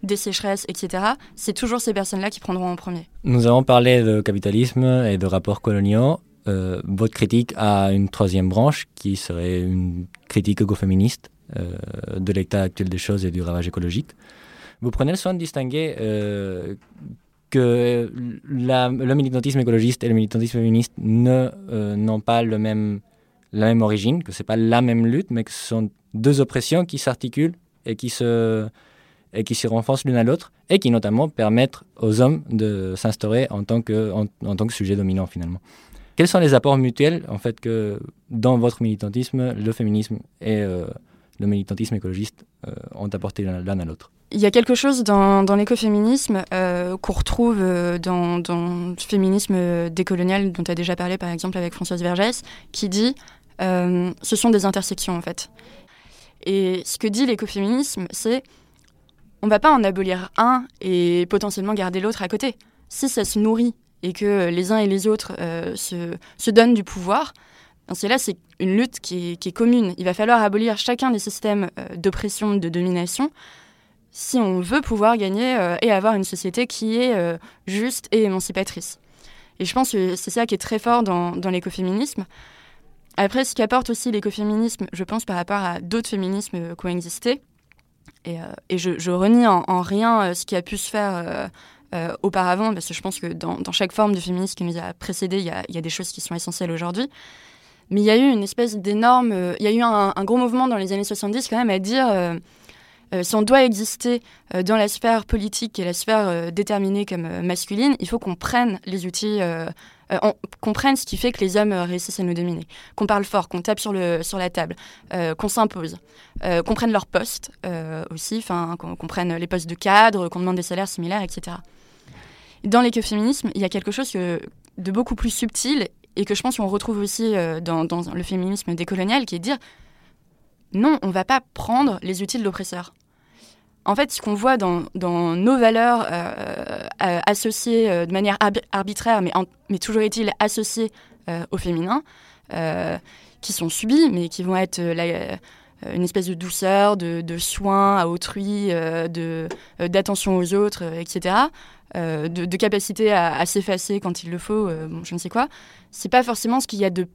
Speaker 2: des sécheresses, etc., c'est toujours ces personnes-là qui prendront en premier.
Speaker 14: Nous avons parlé de capitalisme et de rapports coloniaux. Euh, votre critique à une troisième branche qui serait une critique écoféministe euh, de l'état actuel des choses et du ravage écologique. Vous prenez le soin de distinguer euh, que le militantisme écologiste et le militantisme féministe n'ont pas le même, la même origine, que ce n'est pas la même lutte, mais que ce sont deux oppressions qui s'articulent et qui se, et qui se renforcent l'une à l'autre et qui notamment permettent aux hommes de s'instaurer en, tant que, en tant que sujet dominant finalement. Quels sont les apports mutuels en fait que dans votre militantisme, le féminisme et euh, le militantisme écologiste euh, ont apporté l'un à l'autre?
Speaker 2: Il y a quelque chose dans, l'écoféminisme euh, qu'on retrouve dans, le féminisme décolonial dont tu as déjà parlé par exemple avec Françoise Vergès, qui dit ce sont des intersections en fait. Et ce que dit l'écoféminisme, c'est on va pas en abolir un et potentiellement garder l'autre à côté. Si ça se nourrit et que les uns et les autres euh, se, donnent du pouvoir, c'est là c'est une lutte qui est, commune. Il va falloir abolir chacun des systèmes euh, d'oppression, de domination, si on veut pouvoir gagner euh, et avoir une société qui est juste et émancipatrice. Et je pense que c'est ça qui est très fort dans, l'écoféminisme. Après, ce qu'apporte aussi l'écoféminisme, je pense, par rapport à d'autres féminismes qui ont et, je, je, renie en, en rien ce qui a pu se faire euh, auparavant, parce que je pense que dans, chaque forme de féminisme qui nous a précédé, il y a, des choses qui sont essentielles aujourd'hui. Mais il y a eu une espèce d'énorme. Euh, il y a eu un, gros mouvement dans les années 70 quand même à dire. Euh, si on doit exister dans la sphère politique et la sphère déterminée comme masculine, il faut qu'on prenne les outils, qu'on prenne ce qui fait que les hommes réussissent à nous dominer, qu'on parle fort, qu'on tape sur, la table, qu'on s'impose, qu'on prenne leur poste aussi, qu'on prenne les postes de cadre, qu'on demande des salaires similaires, etc. Dans l'écoféminisme, il y a quelque chose de beaucoup plus subtil et que je pense qu'on retrouve aussi euh, dans, le féminisme décolonial, qui est de dire non, on ne va pas prendre les outils de l'oppresseur. En fait, ce qu'on voit dans, nos valeurs euh, euh, associées de manière arbitraire, mais, toujours est-il associées au féminin, qui sont subies, mais qui vont être une espèce de douceur, de, de soin à autrui, d'attention aux autres, etc. Euh, de, capacité à, s'effacer quand il le faut, euh, je ne sais quoi, c'est pas forcément ce qu'il y a de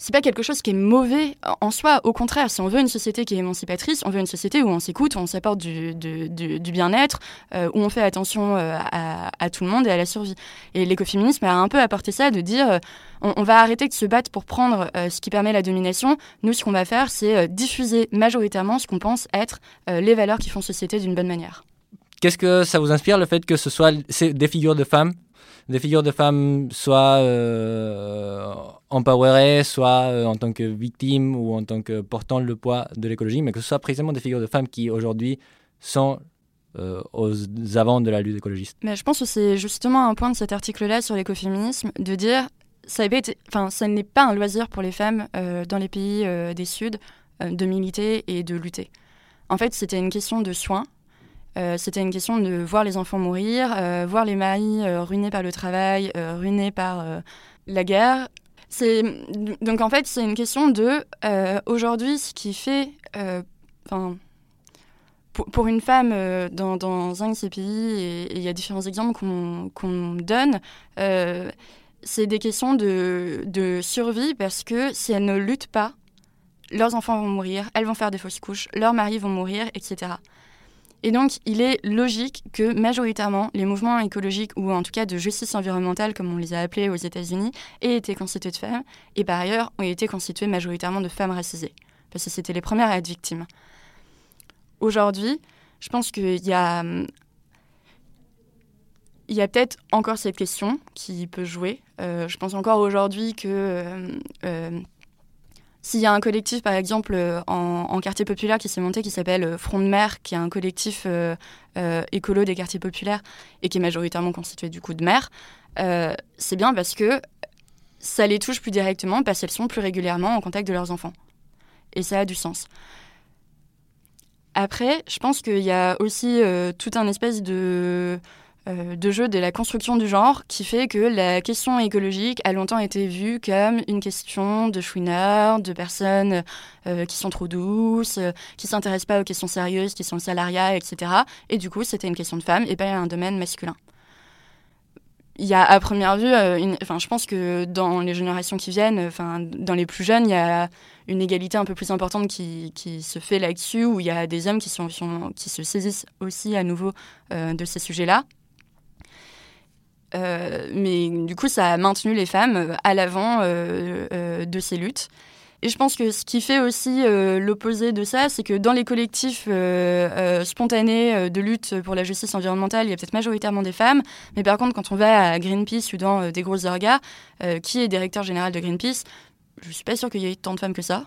Speaker 2: c'est pas quelque chose qui est mauvais en soi. Au contraire, si on veut une société qui est émancipatrice, on veut une société où on s'écoute, où on s'apporte du, bien-être, euh, où on fait attention à, tout le monde et à la survie. Et l'écoféminisme a un peu apporté ça, de dire on, va arrêter de se battre pour prendre ce qui permet la domination. Nous, ce qu'on va faire, c'est diffuser majoritairement ce qu'on pense être les valeurs qui font société d'une bonne manière.
Speaker 14: Qu'est-ce que ça vous inspire le fait que ce soit des figures de femmes? Des figures de femmes soit euh, empowerées, soit euh, en tant que victimes ou en tant que portant le poids de l'écologie, mais que ce soit précisément des figures de femmes qui aujourd'hui sont euh, aux avant de la lutte écologiste.
Speaker 2: Mais je pense que c'est justement un point de cet article-là sur l'écoféminisme, de dire ça, ça n'est pas un loisir pour les femmes dans les pays des Suds de militer et de lutter. En fait, c'était une question de soins, c'était une question de voir les enfants mourir, euh, voir les maris euh, ruinés par le travail, ruinés par la guerre. Donc en fait, c'est une question de aujourd'hui ce qui fait pour, une femme dans, un de ces pays, et il y a différents exemples qu'on donne, c'est des questions de, survie parce que si elles ne luttent pas, leurs enfants vont mourir, elles vont faire des fausses couches, leurs maris vont mourir, etc. Et donc, il est logique que majoritairement, les mouvements écologiques, ou en tout cas de justice environnementale, comme on les a appelés aux États-Unis, aient été constitués de femmes, et par ailleurs ont été constitués majoritairement de femmes racisées, parce que c'était les premières à être victimes. Aujourd'hui, je pense qu'il y a, il y a peut-être encore cette question qui peut jouer. Euh, je pense encore aujourd'hui que euh, euh, s'il y a un collectif, par exemple, euh, en, quartier populaire qui s'est monté, qui s'appelle euh, Front de mer, qui est un collectif euh, écolo des quartiers populaires et qui est majoritairement constitué du coup de maires, c'est bien parce que ça les touche plus directement, parce qu'elles sont plus régulièrement en contact de leurs enfants. Et ça a du sens. Après, je pense qu'il y a aussi tout un espèce de euh, de jeu de la construction du genre qui fait que la question écologique a longtemps été vue comme une question de chouineurs, de personnes euh, qui sont trop douces, euh, qui s'intéressent pas aux questions sérieuses, qui sont le salariat, etc. Et du coup, c'était une question de femmes et pas un domaine masculin. Il y a à première vue, enfin, je pense que dans les générations qui viennent, enfin, dans les plus jeunes, il y a une égalité un peu plus importante qui, se fait là-dessus, où il y a des hommes qui se saisissent aussi à nouveau de ces sujets-là. Euh, mais du coup, ça a maintenu les femmes euh, à l'avant euh, de ces luttes. Et je pense que ce qui fait aussi l'opposé de ça, c'est que dans les collectifs spontanés de lutte pour la justice environnementale, il y a peut-être majoritairement des femmes. Mais par contre, quand on va à Greenpeace ou dans des grosses orgas, qui est directeur général de Greenpeace Je ne suis pas sûre qu'il y ait tant de femmes que ça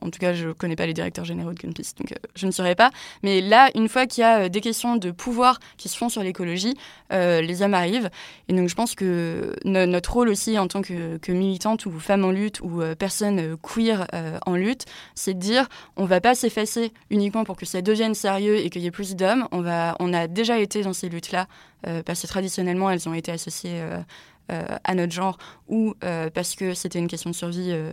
Speaker 2: en tout cas, je ne connais pas les directeurs généraux de Greenpeace, donc euh, je ne saurais pas. Mais là, une fois qu'il y a euh, des questions de pouvoir qui se font sur l'écologie, euh, les hommes arrivent. Et donc, je pense que notre rôle aussi en tant que, militante ou femme en lutte ou personne queer en lutte, c'est de dire on ne va pas s'effacer uniquement pour que ça devienne sérieux et qu'il y ait plus d'hommes. On, a déjà été dans ces luttes-là parce que traditionnellement, elles ont été associées à notre genre ou euh, parce que c'était une question de survie euh,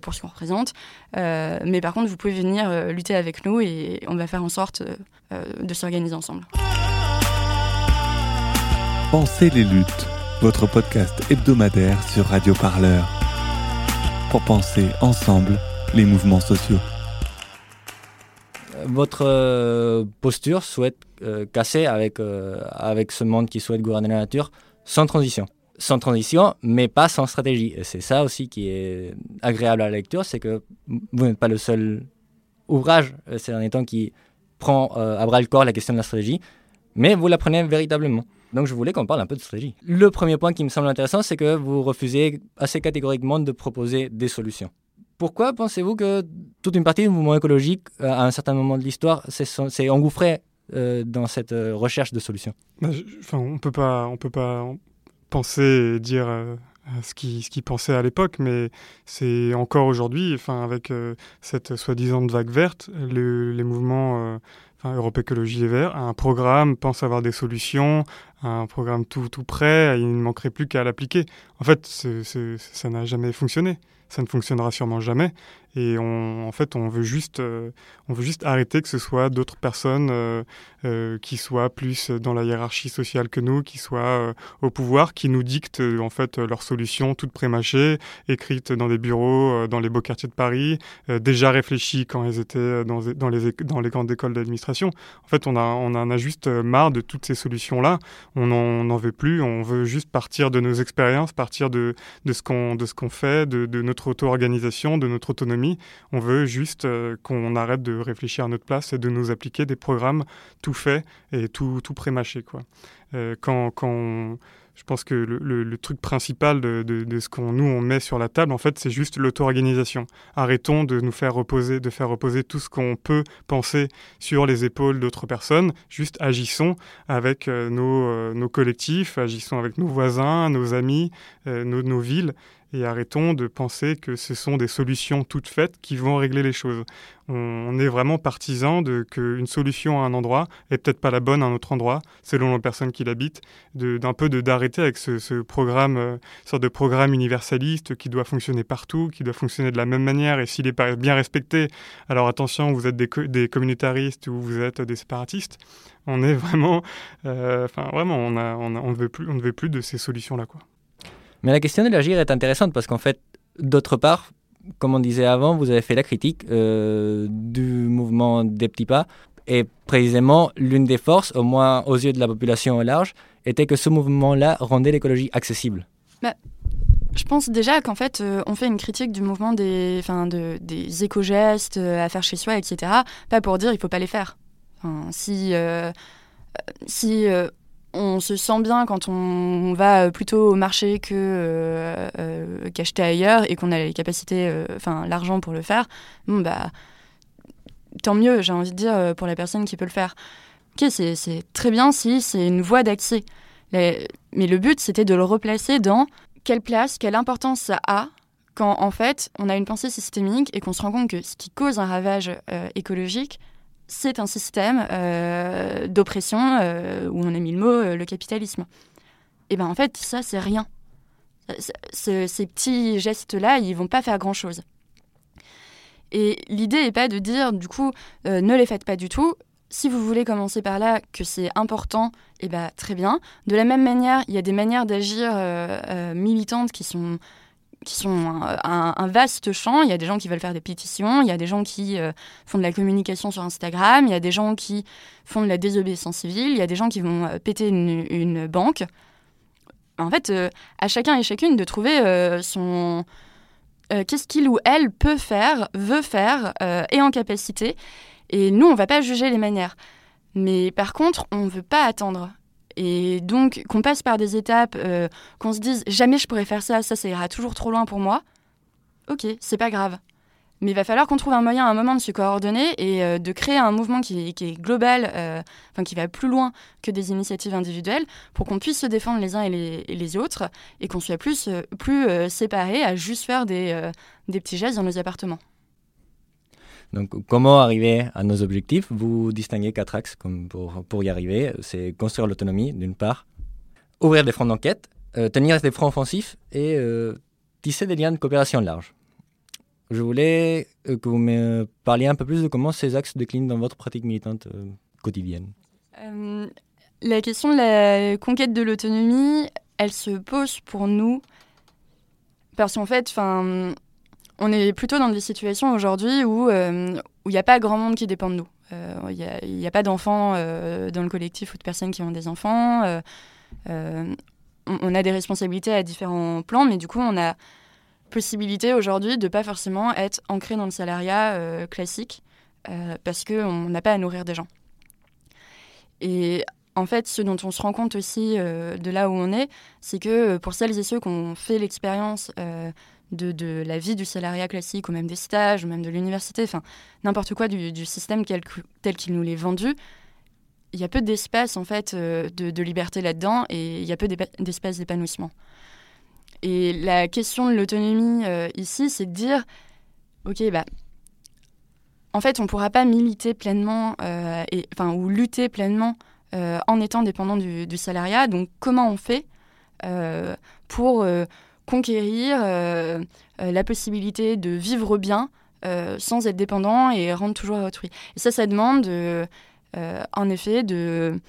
Speaker 2: pour ce qu'on représente. mais par contre, vous pouvez venir lutter avec nous et on va faire en sorte de s'organiser ensemble.
Speaker 7: Pensez les luttes, votre podcast hebdomadaire sur Radio Parleur. Pour penser ensemble les mouvements sociaux.
Speaker 14: Votre posture souhaite casser avec, avec ce monde qui souhaite gouverner la nature sans transition sans transition, mais pas sans stratégie. C'est ça aussi qui est agréable à la lecture, c'est que vous n'êtes pas le seul ouvrage euh, ces derniers temps qui prend euh, à bras le corps la question de la stratégie, mais vous la prenez véritablement. Donc je voulais qu'on parle un peu de stratégie. Le premier point qui me semble intéressant, c'est que vous refusez assez catégoriquement de proposer des solutions. Pourquoi pensez-vous que toute une partie du mouvement écologique, euh, à un certain moment de l'histoire, s'est engouffrée dans cette recherche de solutions?
Speaker 15: Bah, Enfin, on peut pas, on peut pas, penser et dire euh, ce qu'ils ce pensaient à l'époque, mais c'est encore aujourd'hui, enfin, avec euh, cette soi-disant vague verte, les mouvements euh, enfin, Europe Écologie Les Verts, un programme pense avoir des solutions, un programme tout, tout prêt, il ne manquerait plus qu'à l'appliquer. En fait, ça n'a jamais fonctionné ça ne fonctionnera sûrement jamais. Et en fait, on veut juste, euh, on veut juste arrêter que ce soit d'autres personnes euh, euh, qui soient plus dans la hiérarchie sociale que nous, qui soient au pouvoir, qui nous dictent en fait leurs solutions toutes prémâchées, écrites dans des bureaux, dans les beaux quartiers de Paris, déjà réfléchies quand elles étaient dans, les, dans les grandes écoles d'administration. En fait, on, a, on en a juste marre de toutes ces solutions-là. On n'en veut plus. On veut juste partir de nos expériences, partir de, de ce qu'on qu'on fait, de, de notre auto-organisation, de notre autonomie. On veut juste euh, qu'on arrête de réfléchir à notre place et de nous appliquer des programmes tout faits et tout, tout pré-mâchés. Quoi. Euh, quand, quand je pense que le, truc principal de, ce qu'on nous on met sur la table, en fait, c'est juste l'auto-organisation. Arrêtons de nous faire reposer, de faire reposer tout ce qu'on peut penser sur les épaules d'autres personnes. Juste agissons avec euh, nos, nos, collectifs, agissons avec nos voisins, nos amis, nos, nos, villes, et arrêtons de penser que ce sont des solutions toutes faites qui vont régler les choses. On, est vraiment partisan de qu'une solution à un endroit est peut-être pas la bonne à un autre endroit, selon la personne qui l'habite, d'un peu d'arrêter avec ce, programme, euh, sorte de programme universaliste qui doit fonctionner partout, qui doit fonctionner de la même manière, et s'il est bien respecté, alors attention, vous êtes des, des communautaristes ou vous êtes des séparatistes. On est vraiment, euh, enfin vraiment, on, a, veut plus, on ne veut plus de ces solutions-là, quoi.
Speaker 14: Mais la question de l'agir est intéressante parce qu'en fait, d'autre part, comme on disait avant, vous avez fait la critique euh, du mouvement des petits pas. Et précisément, l'une des forces, au moins aux yeux de la population au large, était que ce mouvement-là rendait l'écologie accessible.
Speaker 2: Bah, je pense déjà qu'en fait, euh, on fait une critique du mouvement des, de, des éco-gestes euh, à faire chez soi, etc. Pas pour dire il ne faut pas les faire. si si on se sent bien quand on va plutôt au marché euh, euh, qu'acheter ailleurs et qu'on a les capacités, euh, enfin l'argent pour le faire. Bon bah tant mieux, j'ai envie de dire pour la personne qui peut le faire. Ok, c'est très bien si c'est une voie d'accès. Mais le but, c'était de le replacer dans quelle place, quelle importance ça a quand en fait on a une pensée systémique et qu'on se rend compte que ce qui cause un ravage écologique, c'est un système euh, d'oppression euh, où on a mis le mot euh, le capitalisme. Et bien en fait, ça, c'est rien. ces petits gestes-là, ils vont pas faire grand-chose. Et l'idée n'est pas de dire, du coup, ne les faites pas du tout. Si vous voulez commencer par là, que c'est important, et eh ben, très bien. De la même manière, il y a des manières d'agir militantes qui sont qui sont un, vaste champ. Il y a des gens qui veulent faire des pétitions, il y a des gens qui euh, font de la communication sur Instagram, il y a des gens qui font de la désobéissance civile, il y a des gens qui vont euh, péter une, banque. En fait, euh, à chacun et chacune de trouver son... Qu'est-ce qu'il ou elle peut faire, veut faire, est en capacité. Et nous, on ne va pas juger les manières. Mais par contre, on ne veut pas attendre. Et donc, qu'on passe par des étapes, euh, qu'on se dise jamais je pourrais faire ça, ça, ça ira toujours trop loin pour moi. Ok, c'est pas grave. Mais il va falloir qu'on trouve un moyen à un moment de se coordonner et euh, de créer un mouvement qui, est global, euh, enfin qui va plus loin que des initiatives individuelles, pour qu'on puisse se défendre les uns et les, autres et qu'on soit plus, plus séparés à juste faire des, des petits gestes dans nos appartements.
Speaker 14: Donc, comment arriver à nos objectifs? Vous distinguez quatre axes pour, pour y arriver. C'est construire l'autonomie, d'une part, ouvrir des fronts d'enquête, euh, tenir des fronts offensifs et euh, tisser des liens de coopération large. Je voulais euh, que vous me parliez un peu plus de comment ces axes déclinent dans votre pratique militante quotidienne.
Speaker 2: la question de la conquête de l'autonomie, elle se pose pour nous parce qu'en fait, enfin on est plutôt dans des situations aujourd'hui où euh, il n'y a pas grand monde qui dépend de nous. Euh, il n'y a, pas d'enfants euh, dans le collectif ou de personnes qui ont des enfants. On, a des responsabilités à différents plans, mais du coup, on a possibilité aujourd'hui de pas forcément être ancré dans le salariat classique parce qu'on n'a pas à nourrir des gens. Et en fait, ce dont on se rend compte aussi de là où on est, c'est que pour celles et ceux qui ont fait l'expérience de, la vie du salariat classique ou même des stages ou même de l'université, enfin n'importe quoi du, système tel qu'il nous l'est vendu, il y a peu d'espace en fait euh, de, liberté là-dedans et il y a peu d'espace d'épanouissement. Et la question de l'autonomie euh, ici, c'est de dire, ok, bah, en fait, on ne pourra pas militer pleinement euh, et, enfin, ou lutter pleinement en étant dépendant du, du, salariat. Donc, comment on fait pour conquérir euh, euh, la possibilité de vivre bien euh, sans être dépendant et rendre toujours à autrui. Et ça, ça demande, en effet, de...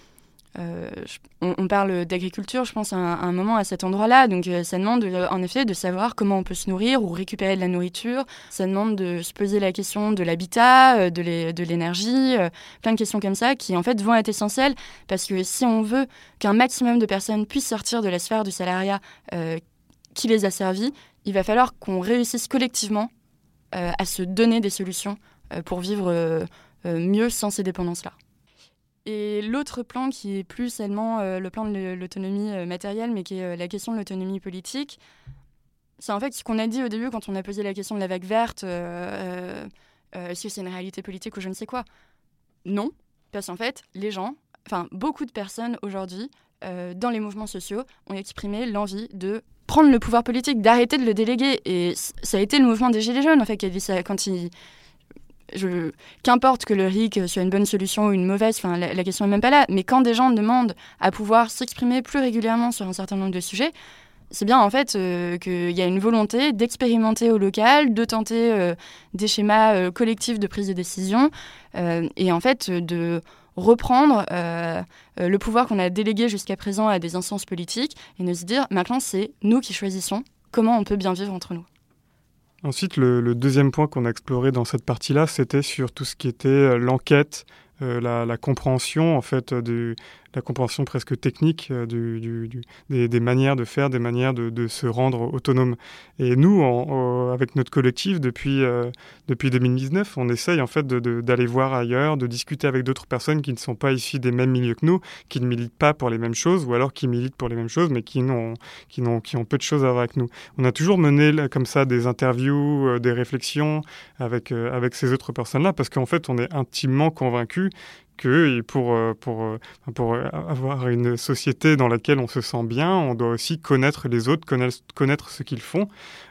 Speaker 2: on, parle d'agriculture, je pense, à un, moment à cet endroit-là. Donc, ça demande, en effet, de savoir comment on peut se nourrir ou récupérer de la nourriture. Ça demande de se poser la question de l'habitat, de l'énergie, plein de questions comme ça qui, en fait, vont être essentielles. Parce que si on veut qu'un maximum de personnes puissent sortir de la sphère du salariat qui les a servis, il va falloir qu'on réussisse collectivement euh, à se donner des solutions euh, pour vivre euh, mieux sans ces dépendances-là. Et l'autre plan qui est plus seulement le plan de l'autonomie matérielle, mais qui est la question de l'autonomie politique, c'est en fait ce qu'on a dit au début quand on a posé la question de la vague verte, est-ce que c'est une réalité politique ou je ne sais quoi? Non, parce qu'en fait, les gens, enfin beaucoup de personnes aujourd'hui, dans les mouvements sociaux, ont exprimé l'envie de prendre le pouvoir politique, d'arrêter de le déléguer. Et ça a été le mouvement des Gilets jaunes, en fait, qui a dit ça quand il. Qu'importe que le RIC soit une bonne solution ou une mauvaise, la, question n'est même pas là. Mais quand des gens demandent à pouvoir s'exprimer plus régulièrement sur un certain nombre de sujets, c'est bien en fait euh, qu'il y a une volonté d'expérimenter au local, de tenter euh, des schémas euh, collectifs de prise de décision et en fait de reprendre le pouvoir qu'on a délégué jusqu'à présent à des instances politiques et se dire maintenant c'est nous qui choisissons comment on peut bien vivre entre nous.
Speaker 15: Ensuite, le, deuxième point qu'on a exploré dans cette partie-là, c'était sur tout ce qui était l'enquête, la, la, compréhension en fait du, la compréhension presque technique euh, des, manières de faire, des manières de, se rendre autonome. Et nous, avec notre collectif, depuis, euh, depuis 2019, on essaye en fait d'aller voir ailleurs, de discuter avec d'autres personnes qui ne sont pas issues des mêmes milieux que nous, qui ne militent pas pour les mêmes choses, ou alors qui militent pour les mêmes choses, mais qui, n'ont, qui, n'ont, qui ont peu de choses à voir avec nous. On a toujours mené comme ça des interviews, euh, des réflexions avec, avec ces autres personnes-là, parce qu'en fait, on est intimement convaincus que pour, euh, pour, euh, pour avoir une société dans laquelle on se sent bien, on doit aussi connaître les autres, connaître, connaître ce qu'ils font.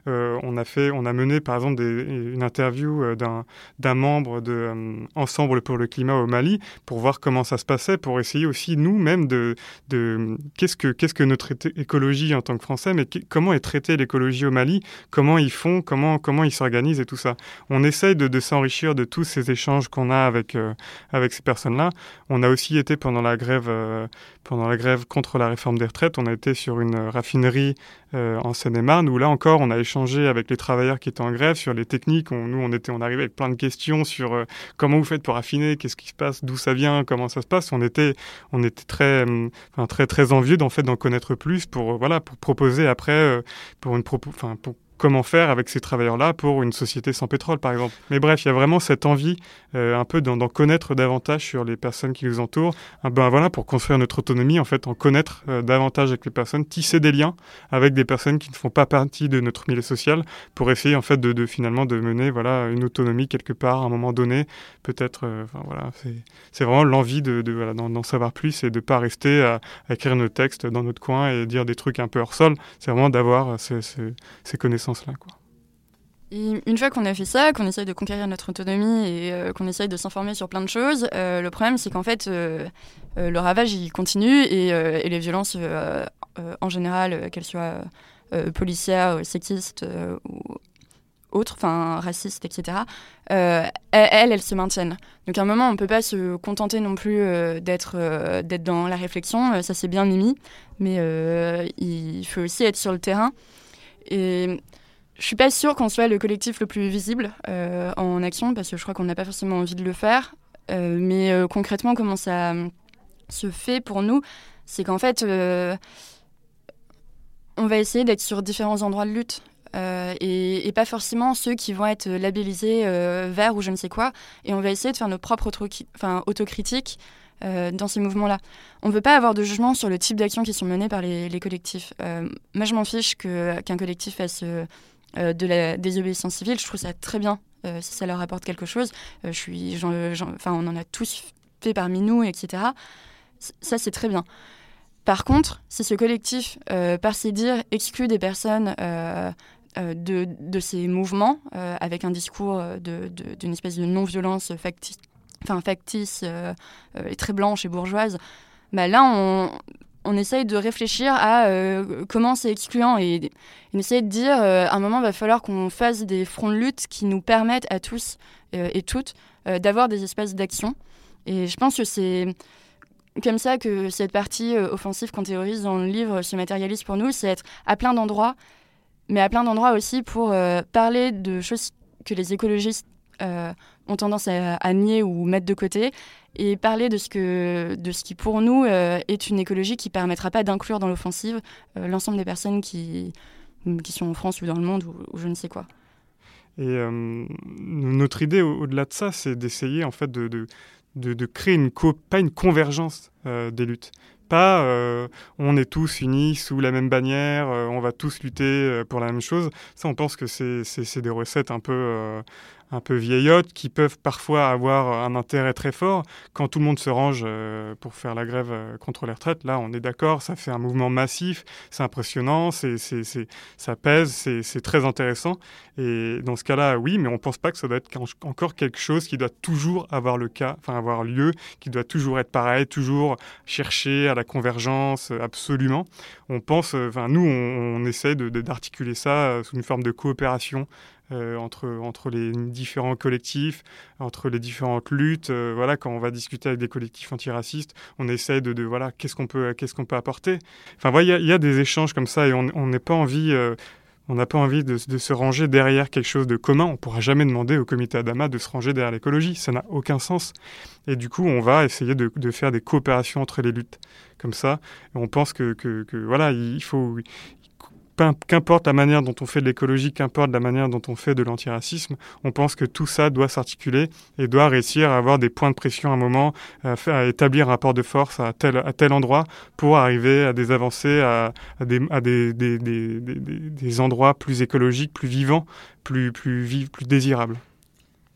Speaker 15: Euh, on, a fait, on a mené par exemple une interview d'un membre de Ensemble pour le climat au Mali pour voir comment ça se passait, pour essayer aussi nous-mêmes de, de qu'est-ce que, que notre écologie en tant que Français, mais comment est traitée l'écologie au Mali, comment ils font, comment, comment ils s'organisent et tout ça. On essaye de, de s'enrichir de tous ces échanges qu'on a avec, avec ces personnes On a aussi été pendant la grève, euh, pendant la grève contre la réforme des retraites, on a été sur une raffinerie euh, en Seine-et-Marne où là encore, on a échangé avec les travailleurs qui étaient en grève sur les techniques. nous, on était, on avec plein de questions sur euh, comment vous faites pour raffiner, qu'est-ce qui se passe, d'où ça vient, comment ça se passe. On était, on était très, très, très envieux d'en fait d'en connaître plus pour, voilà, pour proposer après, pour une enfin, pour comment faire avec ces travailleurs-là pour une société sans pétrole, par exemple. Mais bref, il y a vraiment cette envie euh, un peu d'en connaître davantage sur les personnes qui nous entourent. Ah ben voilà, pour construire notre autonomie, en fait, en connaître euh, davantage avec les personnes, tisser des liens avec des personnes qui ne font pas partie de notre milieu social, pour essayer en fait de, finalement de mener voilà une autonomie quelque part à un moment donné. Peut-être, euh, voilà, c'est vraiment l'envie de, voilà, d'en savoir plus et de pas rester à, écrire nos textes dans notre coin et dire des trucs un peu hors sol. C'est vraiment d'avoir ces connaissances là Quoi.
Speaker 2: une fois qu'on a fait ça, qu'on essaye de conquérir notre autonomie et euh, qu'on essaye de s'informer sur plein de choses, euh, le problème c'est qu'en fait euh, le ravage il continue et, et les violences en général, qu'elles soient policières, sexistes ou autres, enfin racistes, etc., elles, elles, se maintiennent. Donc à un moment on ne peut pas se contenter non plus d'être d'être dans la réflexion, ça c'est bien mis, mais il faut aussi être sur le terrain. Et je suis pas sûre qu'on soit le collectif le plus visible euh, en action parce que je crois qu'on n'a pas forcément envie de le faire. Euh, mais euh, concrètement, comment ça se fait pour nous C'est qu'en fait, on va essayer d'être sur différents endroits de lutte. Et, pas forcément ceux qui vont être labellisés verts ou je ne sais quoi. Et on va essayer de faire nos propres autocritiques dans ces mouvements-là. On ne veut pas avoir de jugement sur le type d'actions qui sont menées par les collectifs. moi, je m'en fiche qu'un collectif fasse euh, de la désobéissance civile. Je trouve ça très bien euh, si ça leur apporte quelque chose. Euh, je suis, enfin, on en a tous fait parmi nous, etc. ça, c'est très bien. Par contre, si ce collectif, par ses dires, exclut des personnes de, de, ces mouvements avec un discours d'une espèce de non-violence factice, enfin, factice et très blanche et bourgeoise, bah là, on, on essaye de réfléchir à euh, comment c'est excluant et, on essaye de dire euh, à un moment il va falloir qu'on fasse des fronts de lutte qui nous permettent à tous euh, et toutes d'avoir des espaces d'action. Et je pense que c'est comme ça que cette partie offensive qu'on théorise dans le livre se matérialise pour nous, c'est être à plein d'endroits, mais à plein d'endroits aussi pour parler de choses que les écologistes ont tendance à, nier ou mettre de côté et parler de ce, que, de ce qui pour nous euh, est une écologie qui ne permettra pas d'inclure dans l'offensive euh, l'ensemble des personnes qui, qui sont en France ou dans le monde ou, je ne sais quoi.
Speaker 15: Et euh, notre idée au-delà de ça, c'est d'essayer en fait de, de, de, créer une pas une convergence des luttes, pas on est tous unis sous la même bannière, on va tous lutter pour la même chose. Ça, on pense que c'est des recettes un peu un peu vieillottes, qui peuvent parfois avoir un intérêt très fort. Quand tout le monde se range euh, pour faire la grève euh, contre les retraites, là, on est d'accord, ça fait un mouvement massif, c'est impressionnant, c'est, ça pèse, c'est, très intéressant. Et dans ce cas-là, oui, mais on ne pense pas que ça doit être encore quelque chose qui doit toujours avoir le cas, enfin avoir lieu, qui doit toujours être pareil, toujours chercher à la convergence, euh, absolument. On pense, enfin nous, on, on essaie d'articuler ça sous une forme de coopération euh, entre, entre les différents collectifs, entre les différentes luttes. Euh, voilà, quand on va discuter avec des collectifs antiracistes, on essaie de, de voilà, qu'est-ce qu'on peut, qu'est-ce peut apporter. Enfin, voilà, il y, a des échanges comme ça et on n'est pas envie. Euh, on n'a pas envie de, se ranger derrière quelque chose de commun. On ne pourra jamais demander au comité Adama de se ranger derrière l'écologie. Ça n'a aucun sens. Et du coup, on va essayer de, faire des coopérations entre les luttes comme ça. On pense que, que, voilà, il faut, qu'importe la manière dont on fait de l'écologie, qu'importe la manière dont on fait de l'antiracisme, on pense que tout ça doit s'articuler et doit réussir à avoir des points de pression à un moment, à, établir un rapport de force à tel, à tel endroit pour arriver à des avancées, à, à, des, des, des, des, endroits plus écologiques, plus vivants, plus, plus, vives, plus désirables.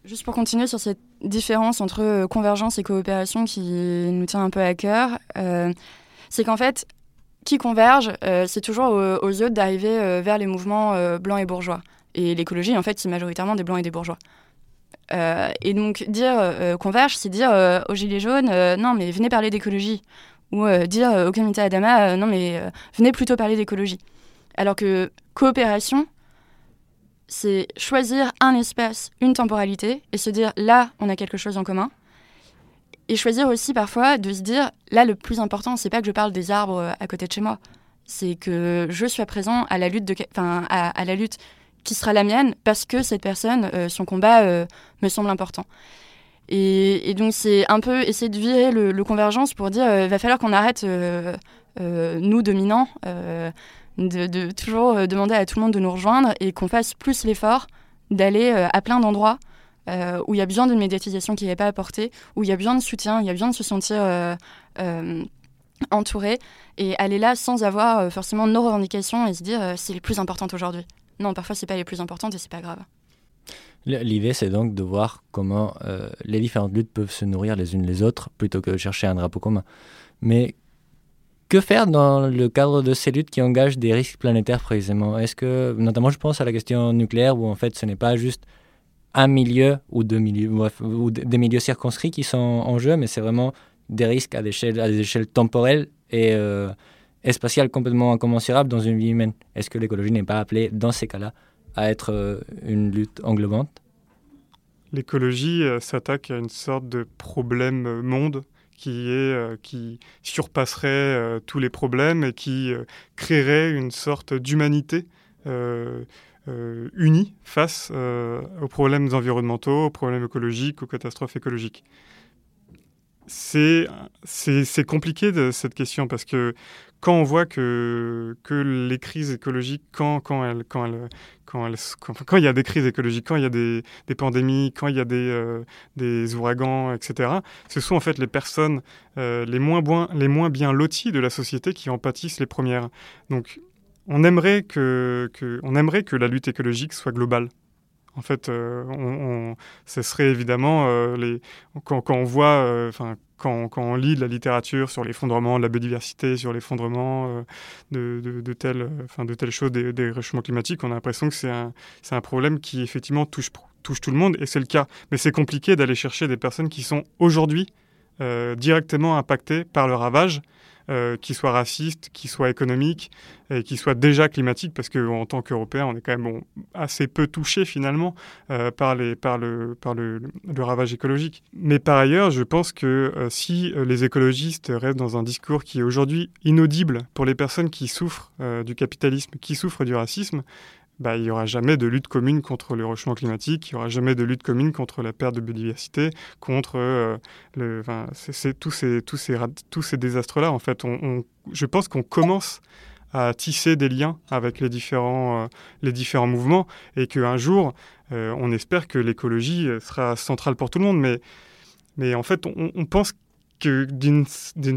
Speaker 2: Juste pour continuer sur cette différence entre convergence et coopération qui nous tient un peu à cœur, euh, c'est qu'en fait, qui convergent, euh, c'est toujours aux, aux autres d'arriver euh, vers les mouvements euh, blancs et bourgeois. Et l'écologie, en fait, c'est majoritairement des blancs et des bourgeois. et donc, dire converge, c'est dire aux Gilets jaunes, non, mais venez parler d'écologie. Ou dire au comité Adama, non, mais venez plutôt parler d'écologie. Alors que coopération, c'est choisir un espace, une temporalité, et se dire, là, on a quelque chose en commun et choisir aussi parfois de se dire, là, le plus important, c'est pas que je parle des arbres euh, à côté de chez moi, c'est que je sois présent à la lutte, de, enfin, à, la lutte qui sera la mienne parce que cette personne, euh, son combat euh, me semble important. Et, donc, c'est un peu essayer de virer le, convergence pour dire, il euh, va falloir qu'on arrête, nous dominants, de, toujours demander à tout le monde de nous rejoindre et qu'on fasse plus l'effort d'aller à plein d'endroits euh, où il y a besoin d'une médiatisation qui n'est pas apportée, où il y a besoin de soutien, il y a besoin de se sentir euh, euh, entouré et aller là sans avoir forcément nos revendications et se dire c'est les plus importantes aujourd'hui. Non, parfois c'est pas les plus importantes et c'est pas grave.
Speaker 14: L'idée, c'est donc de voir comment les différentes luttes peuvent se nourrir les unes les autres plutôt que de chercher un drapeau commun. Mais que faire dans le cadre de ces luttes qui engagent des risques planétaires précisément? Est-ce que, notamment, je pense à la question nucléaire où en fait ce n'est pas juste un milieu ou, deux milieux, ou des milieux circonscrits qui sont en jeu, mais c'est vraiment des risques à des échelles, à des échelles temporelles et, euh, spatiales complètement incommensurables dans une vie humaine. Est-ce que l'écologie n'est pas appelée, dans ces cas-là, à être euh, une lutte englobante?
Speaker 15: L'écologie euh, s'attaque à une sorte de problème monde qui, est, qui surpasserait tous les problèmes et qui créerait une sorte d'humanité euh, unis face euh, aux problèmes environnementaux, aux problèmes écologiques, aux catastrophes écologiques. C'est compliqué de, cette question parce que quand on voit que, que les crises écologiques, quand, quand, quand, quand, quand, il y a des crises écologiques, quand il y a des, des pandémies, quand il y a des, euh, des ouragans, etc., ce sont en fait les personnes les, moins les moins bien loties de la société qui en pâtissent les premières. Donc on aimerait que, la lutte écologique soit globale. En fait, euh, ce serait évidemment euh, les, quand, on voit, euh, quand, on lit de la littérature sur l'effondrement de la biodiversité, sur l'effondrement de, telles, choses des, des réchauffements climatiques, on a l'impression que c'est un, un problème qui effectivement touche, touche tout le monde, et c'est le cas. Mais c'est compliqué d'aller chercher des personnes qui sont aujourd'hui directement impactées par le ravage euh, qui soit raciste, qui soit économique, et qui soit déjà climatique, parce qu'en tant qu'Européens, on est quand même assez peu touchés finalement euh, par, le, ravage écologique. Mais par ailleurs, je pense que euh, si les écologistes restent dans un discours qui est aujourd'hui inaudible pour les personnes qui souffrent du capitalisme, qui souffrent du racisme, bah, il n'y aura jamais de lutte commune contre le réchauffement climatique, il n'y aura jamais de lutte commune contre la perte de biodiversité, contre euh, tous ces, désastres-là. En fait, je pense qu'on commence à tisser des liens avec les différents, euh, mouvements et qu'un jour, euh, on espère que l'écologie sera centrale pour tout le monde. Mais, en fait, on pense que d'une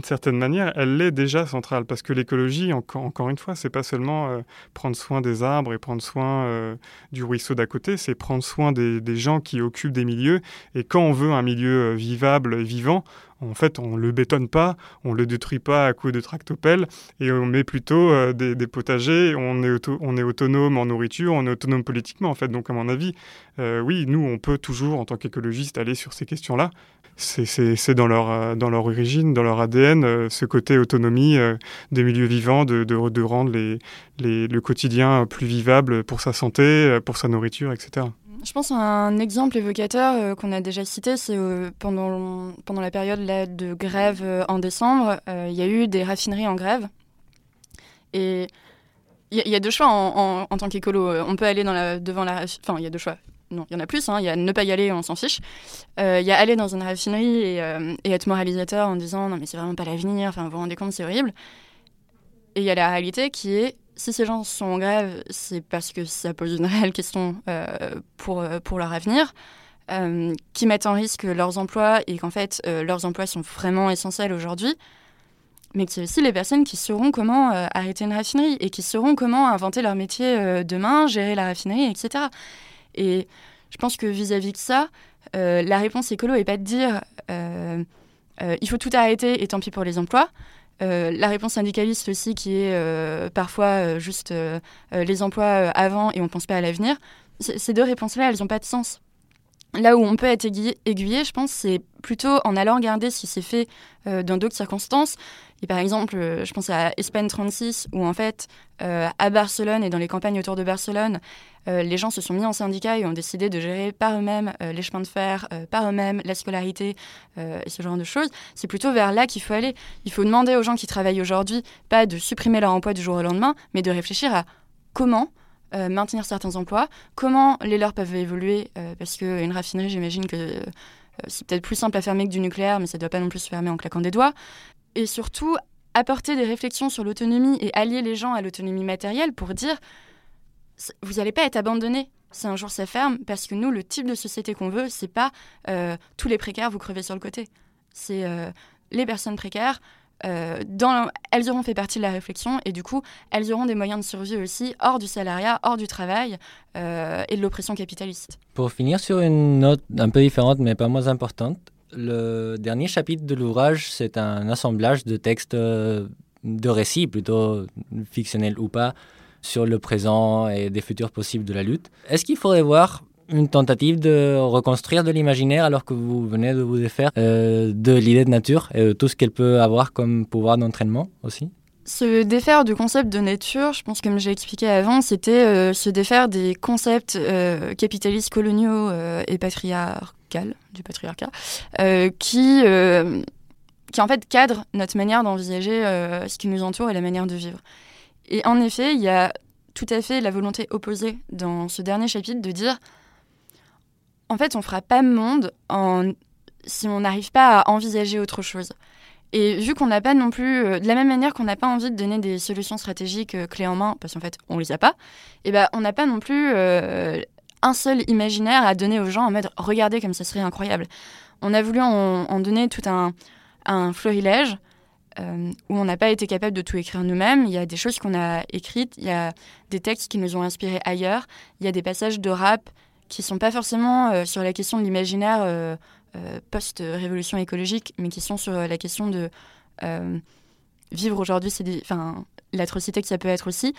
Speaker 15: certaine manière, elle l'est déjà centrale, parce que l'écologie, encore, une fois, c'est pas seulement euh, prendre soin des arbres et prendre soin euh, du ruisseau d'à côté, c'est prendre soin des, des, gens qui occupent des milieux. Et quand on veut un milieu euh, vivable, vivant, en fait, on le bétonne pas, on le détruit pas à coups de tractopelle, et on met plutôt des, des, potagers. On est, auto, on est autonome en nourriture, on est autonome politiquement, en fait. Donc, à mon avis, oui, nous, on peut toujours, en tant qu'écologiste, aller sur ces questions-là c'est dans leur, euh, dans leur origine, dans leur ADN, euh, ce côté autonomie euh, des milieux vivants, de, rendre le quotidien plus vivable pour sa santé, pour sa nourriture, etc.
Speaker 2: Je pense à un exemple évocateur qu'on a déjà cité, c'est pendant, pendant la période de grève en décembre, il y a eu des raffineries en grève. Et il y, a deux choix en, en, tant qu'écolo. On peut aller dans la, devant la... Enfin, il y a deux choix non, il y en a plus, hein. il y a ne pas y aller, on s'en fiche. Euh, il y a aller dans une raffinerie et, euh, et, être moralisateur en disant non mais c'est vraiment pas l'avenir, enfin vous vous rendez compte, c'est horrible. Et il y a la réalité qui est, si ces gens sont en grève, c'est parce que ça pose une réelle question euh, pour, pour leur avenir, qui mettent en risque leurs emplois et qu'en fait leurs emplois sont vraiment essentiels aujourd'hui mais qu'il y a aussi les personnes qui sauront comment arrêter une raffinerie et qui sauront comment inventer leur métier demain, gérer la raffinerie, etc. Et je pense que vis-à-vis de ça, euh, la réponse écolo n'est pas de dire euh, euh, il faut tout arrêter et tant pis pour les emplois. La réponse syndicaliste aussi, qui est parfois juste les emplois avant et on ne pense pas à l'avenir, ces deux réponses-là, elles n'ont pas de sens. Là où on peut être aiguillé, je pense, c'est plutôt en allant regarder ce qui s'est fait dans d'autres circonstances. Et par exemple, je pense à Espagne 36, où en fait, à Barcelone et dans les campagnes autour de Barcelone, euh, les gens se sont mis en syndicat et ont décidé de gérer par eux-mêmes euh, les chemins de fer, euh, par eux-mêmes la scolarité et ce genre de choses. C'est plutôt vers là qu'il faut aller. Il faut demander aux gens qui travaillent aujourd'hui, pas de supprimer leur emploi du jour au lendemain, mais de réfléchir à comment maintenir certains emplois, comment les leurs peuvent évoluer, parce qu'une raffinerie, j'imagine que c'est peut-être plus simple à fermer que du nucléaire, mais ça ne doit pas non plus se fermer en claquant des doigts. Et surtout, apporter des réflexions sur l'autonomie et allier les gens à l'autonomie matérielle pour dire vous n'allez pas être abandonné si un jour ça ferme, parce que nous, le type de société qu'on veut, c'est pas euh, tous les précaires, vous crevez sur le côté. C'est euh, les personnes précaires. Euh, dans, elles auront fait partie de la réflexion et du coup, elles auront des moyens de survie aussi hors du salariat, hors du travail et de l'oppression capitaliste.
Speaker 14: Pour finir sur une note un peu différente mais pas moins importante, le dernier chapitre de l'ouvrage, c'est un assemblage de textes de récits, plutôt fictionnels ou pas, sur le présent et des futurs possibles de la lutte. Est-ce qu'il faudrait voir une tentative de reconstruire de l'imaginaire alors que vous venez de vous défaire euh, de l'idée de nature et tout ce qu'elle peut avoir comme pouvoir d'entraînement aussi?
Speaker 2: Se défaire du concept de nature, je pense comme j'ai expliqué avant, c'était euh, se défaire des concepts euh, capitalistes coloniaux et du patriarcat, qui, qui en fait cadrent notre manière d'envisager ce qui nous entoure et la manière de vivre. Et en effet, il y a tout à fait la volonté opposée dans ce dernier chapitre de dire en fait, on fera pas monde si on n'arrive pas à envisager autre chose. Et vu qu'on n'a pas non plus, euh, de la même manière qu'on n'a pas envie de donner des solutions stratégiques euh, clés en main, parce qu'en fait, on les a pas, et ben on n'a pas non plus euh, un seul imaginaire à donner aux gens en mode regardez comme ça serait incroyable. On a voulu en, donner tout un, un florilège euh, où on n'a pas été capable de tout écrire nous-mêmes. Il y a des choses qu'on a écrites, il y a des textes qui nous ont inspirés ailleurs, il y a des passages de rap qui sont pas forcément euh, sur la question de l'imaginaire euh, post-révolution écologique, mais qui sont sur la question de vivre aujourd'hui, c'est l'atrocité que ça peut être aussi.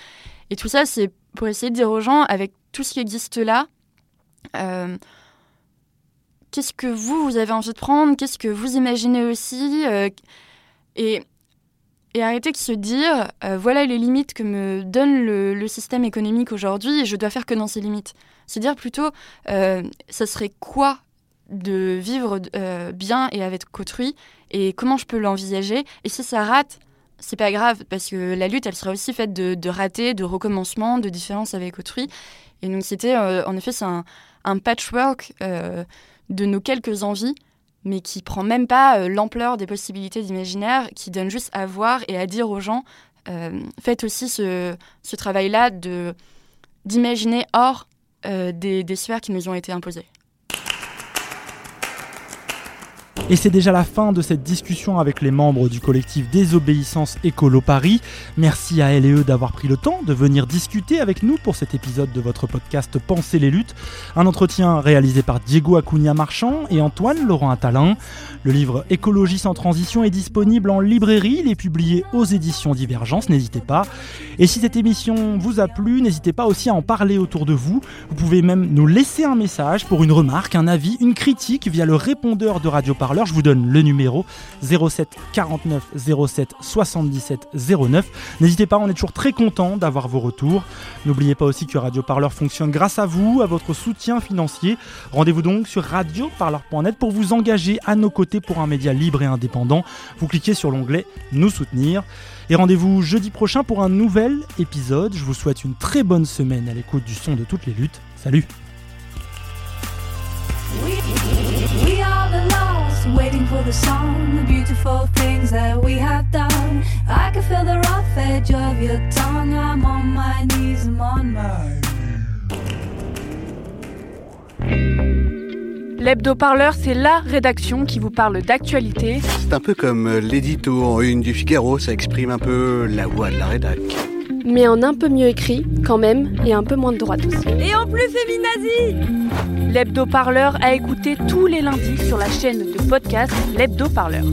Speaker 2: Et tout ça, c'est pour essayer de dire aux gens, avec tout ce qui existe là, qu'est-ce que vous, vous avez envie de prendre, qu'est-ce que vous imaginez aussi, et, et arrêter de se dire euh, voilà les limites que me donne le, système économique aujourd'hui et je dois faire que dans ces limites. Se dire plutôt euh, ça serait quoi de vivre euh, bien et avec autrui et comment je peux l'envisager? Et si ça rate, c'est pas grave parce que la lutte elle sera aussi faite de, de ratés, de recommencements, de différences avec autrui. Et donc c'était en effet c'est un, un, patchwork de nos quelques envies mais qui prend même pas euh, l'ampleur des possibilités d'imaginaire, qui donne juste à voir et à dire aux gens euh, faites aussi ce, travail-là de d'imaginer hors euh, des, des sphères qui nous ont été imposées.
Speaker 5: Et c'est déjà la fin de cette discussion avec les membres du collectif Désobéissance Écolo Paris. Merci à elle et eux d'avoir pris le temps de venir discuter avec nous pour cet épisode de votre podcast Penser les luttes. Un entretien réalisé par Diego Acuna Marchand et Antoine Laurent Attalin. Le livre Écologie sans transition est disponible en librairie. Il est publié aux éditions Divergence, n'hésitez pas. Et si cette émission vous a plu, n'hésitez pas aussi à en parler autour de vous. Vous pouvez même nous laisser un message pour une remarque, un avis, une critique via le répondeur de Radio Parleur je vous donne le numéro 07 49 07 77 09. N'hésitez pas, on est toujours très content d'avoir vos retours. N'oubliez pas aussi que Radio Parleur fonctionne grâce à vous, à votre soutien financier. Rendez-vous donc sur radioparleur.net pour vous engager à nos côtés pour un média libre et indépendant. Vous cliquez sur l'onglet Nous soutenir. Et rendez-vous jeudi prochain pour un nouvel épisode. Je vous souhaite une très bonne semaine à l'écoute du son de toutes les luttes. Salut waiting for the song, the beautiful things that we have done. I can feel the rough edge of your tongue. I'm on my knees, I'm on my L'hebdo-parleur, c'est la rédaction qui vous parle d'actualité.
Speaker 16: C'est un peu comme euh, l'édito en une du Figaro, ça exprime un peu la voix de la rédac
Speaker 3: mais en un peu mieux écrit quand même et un peu moins de droite aussi.
Speaker 17: Et en plus féminazi
Speaker 3: L'hebdo parleur a écouté tous les lundis sur la chaîne de podcast L'hebdo parleur.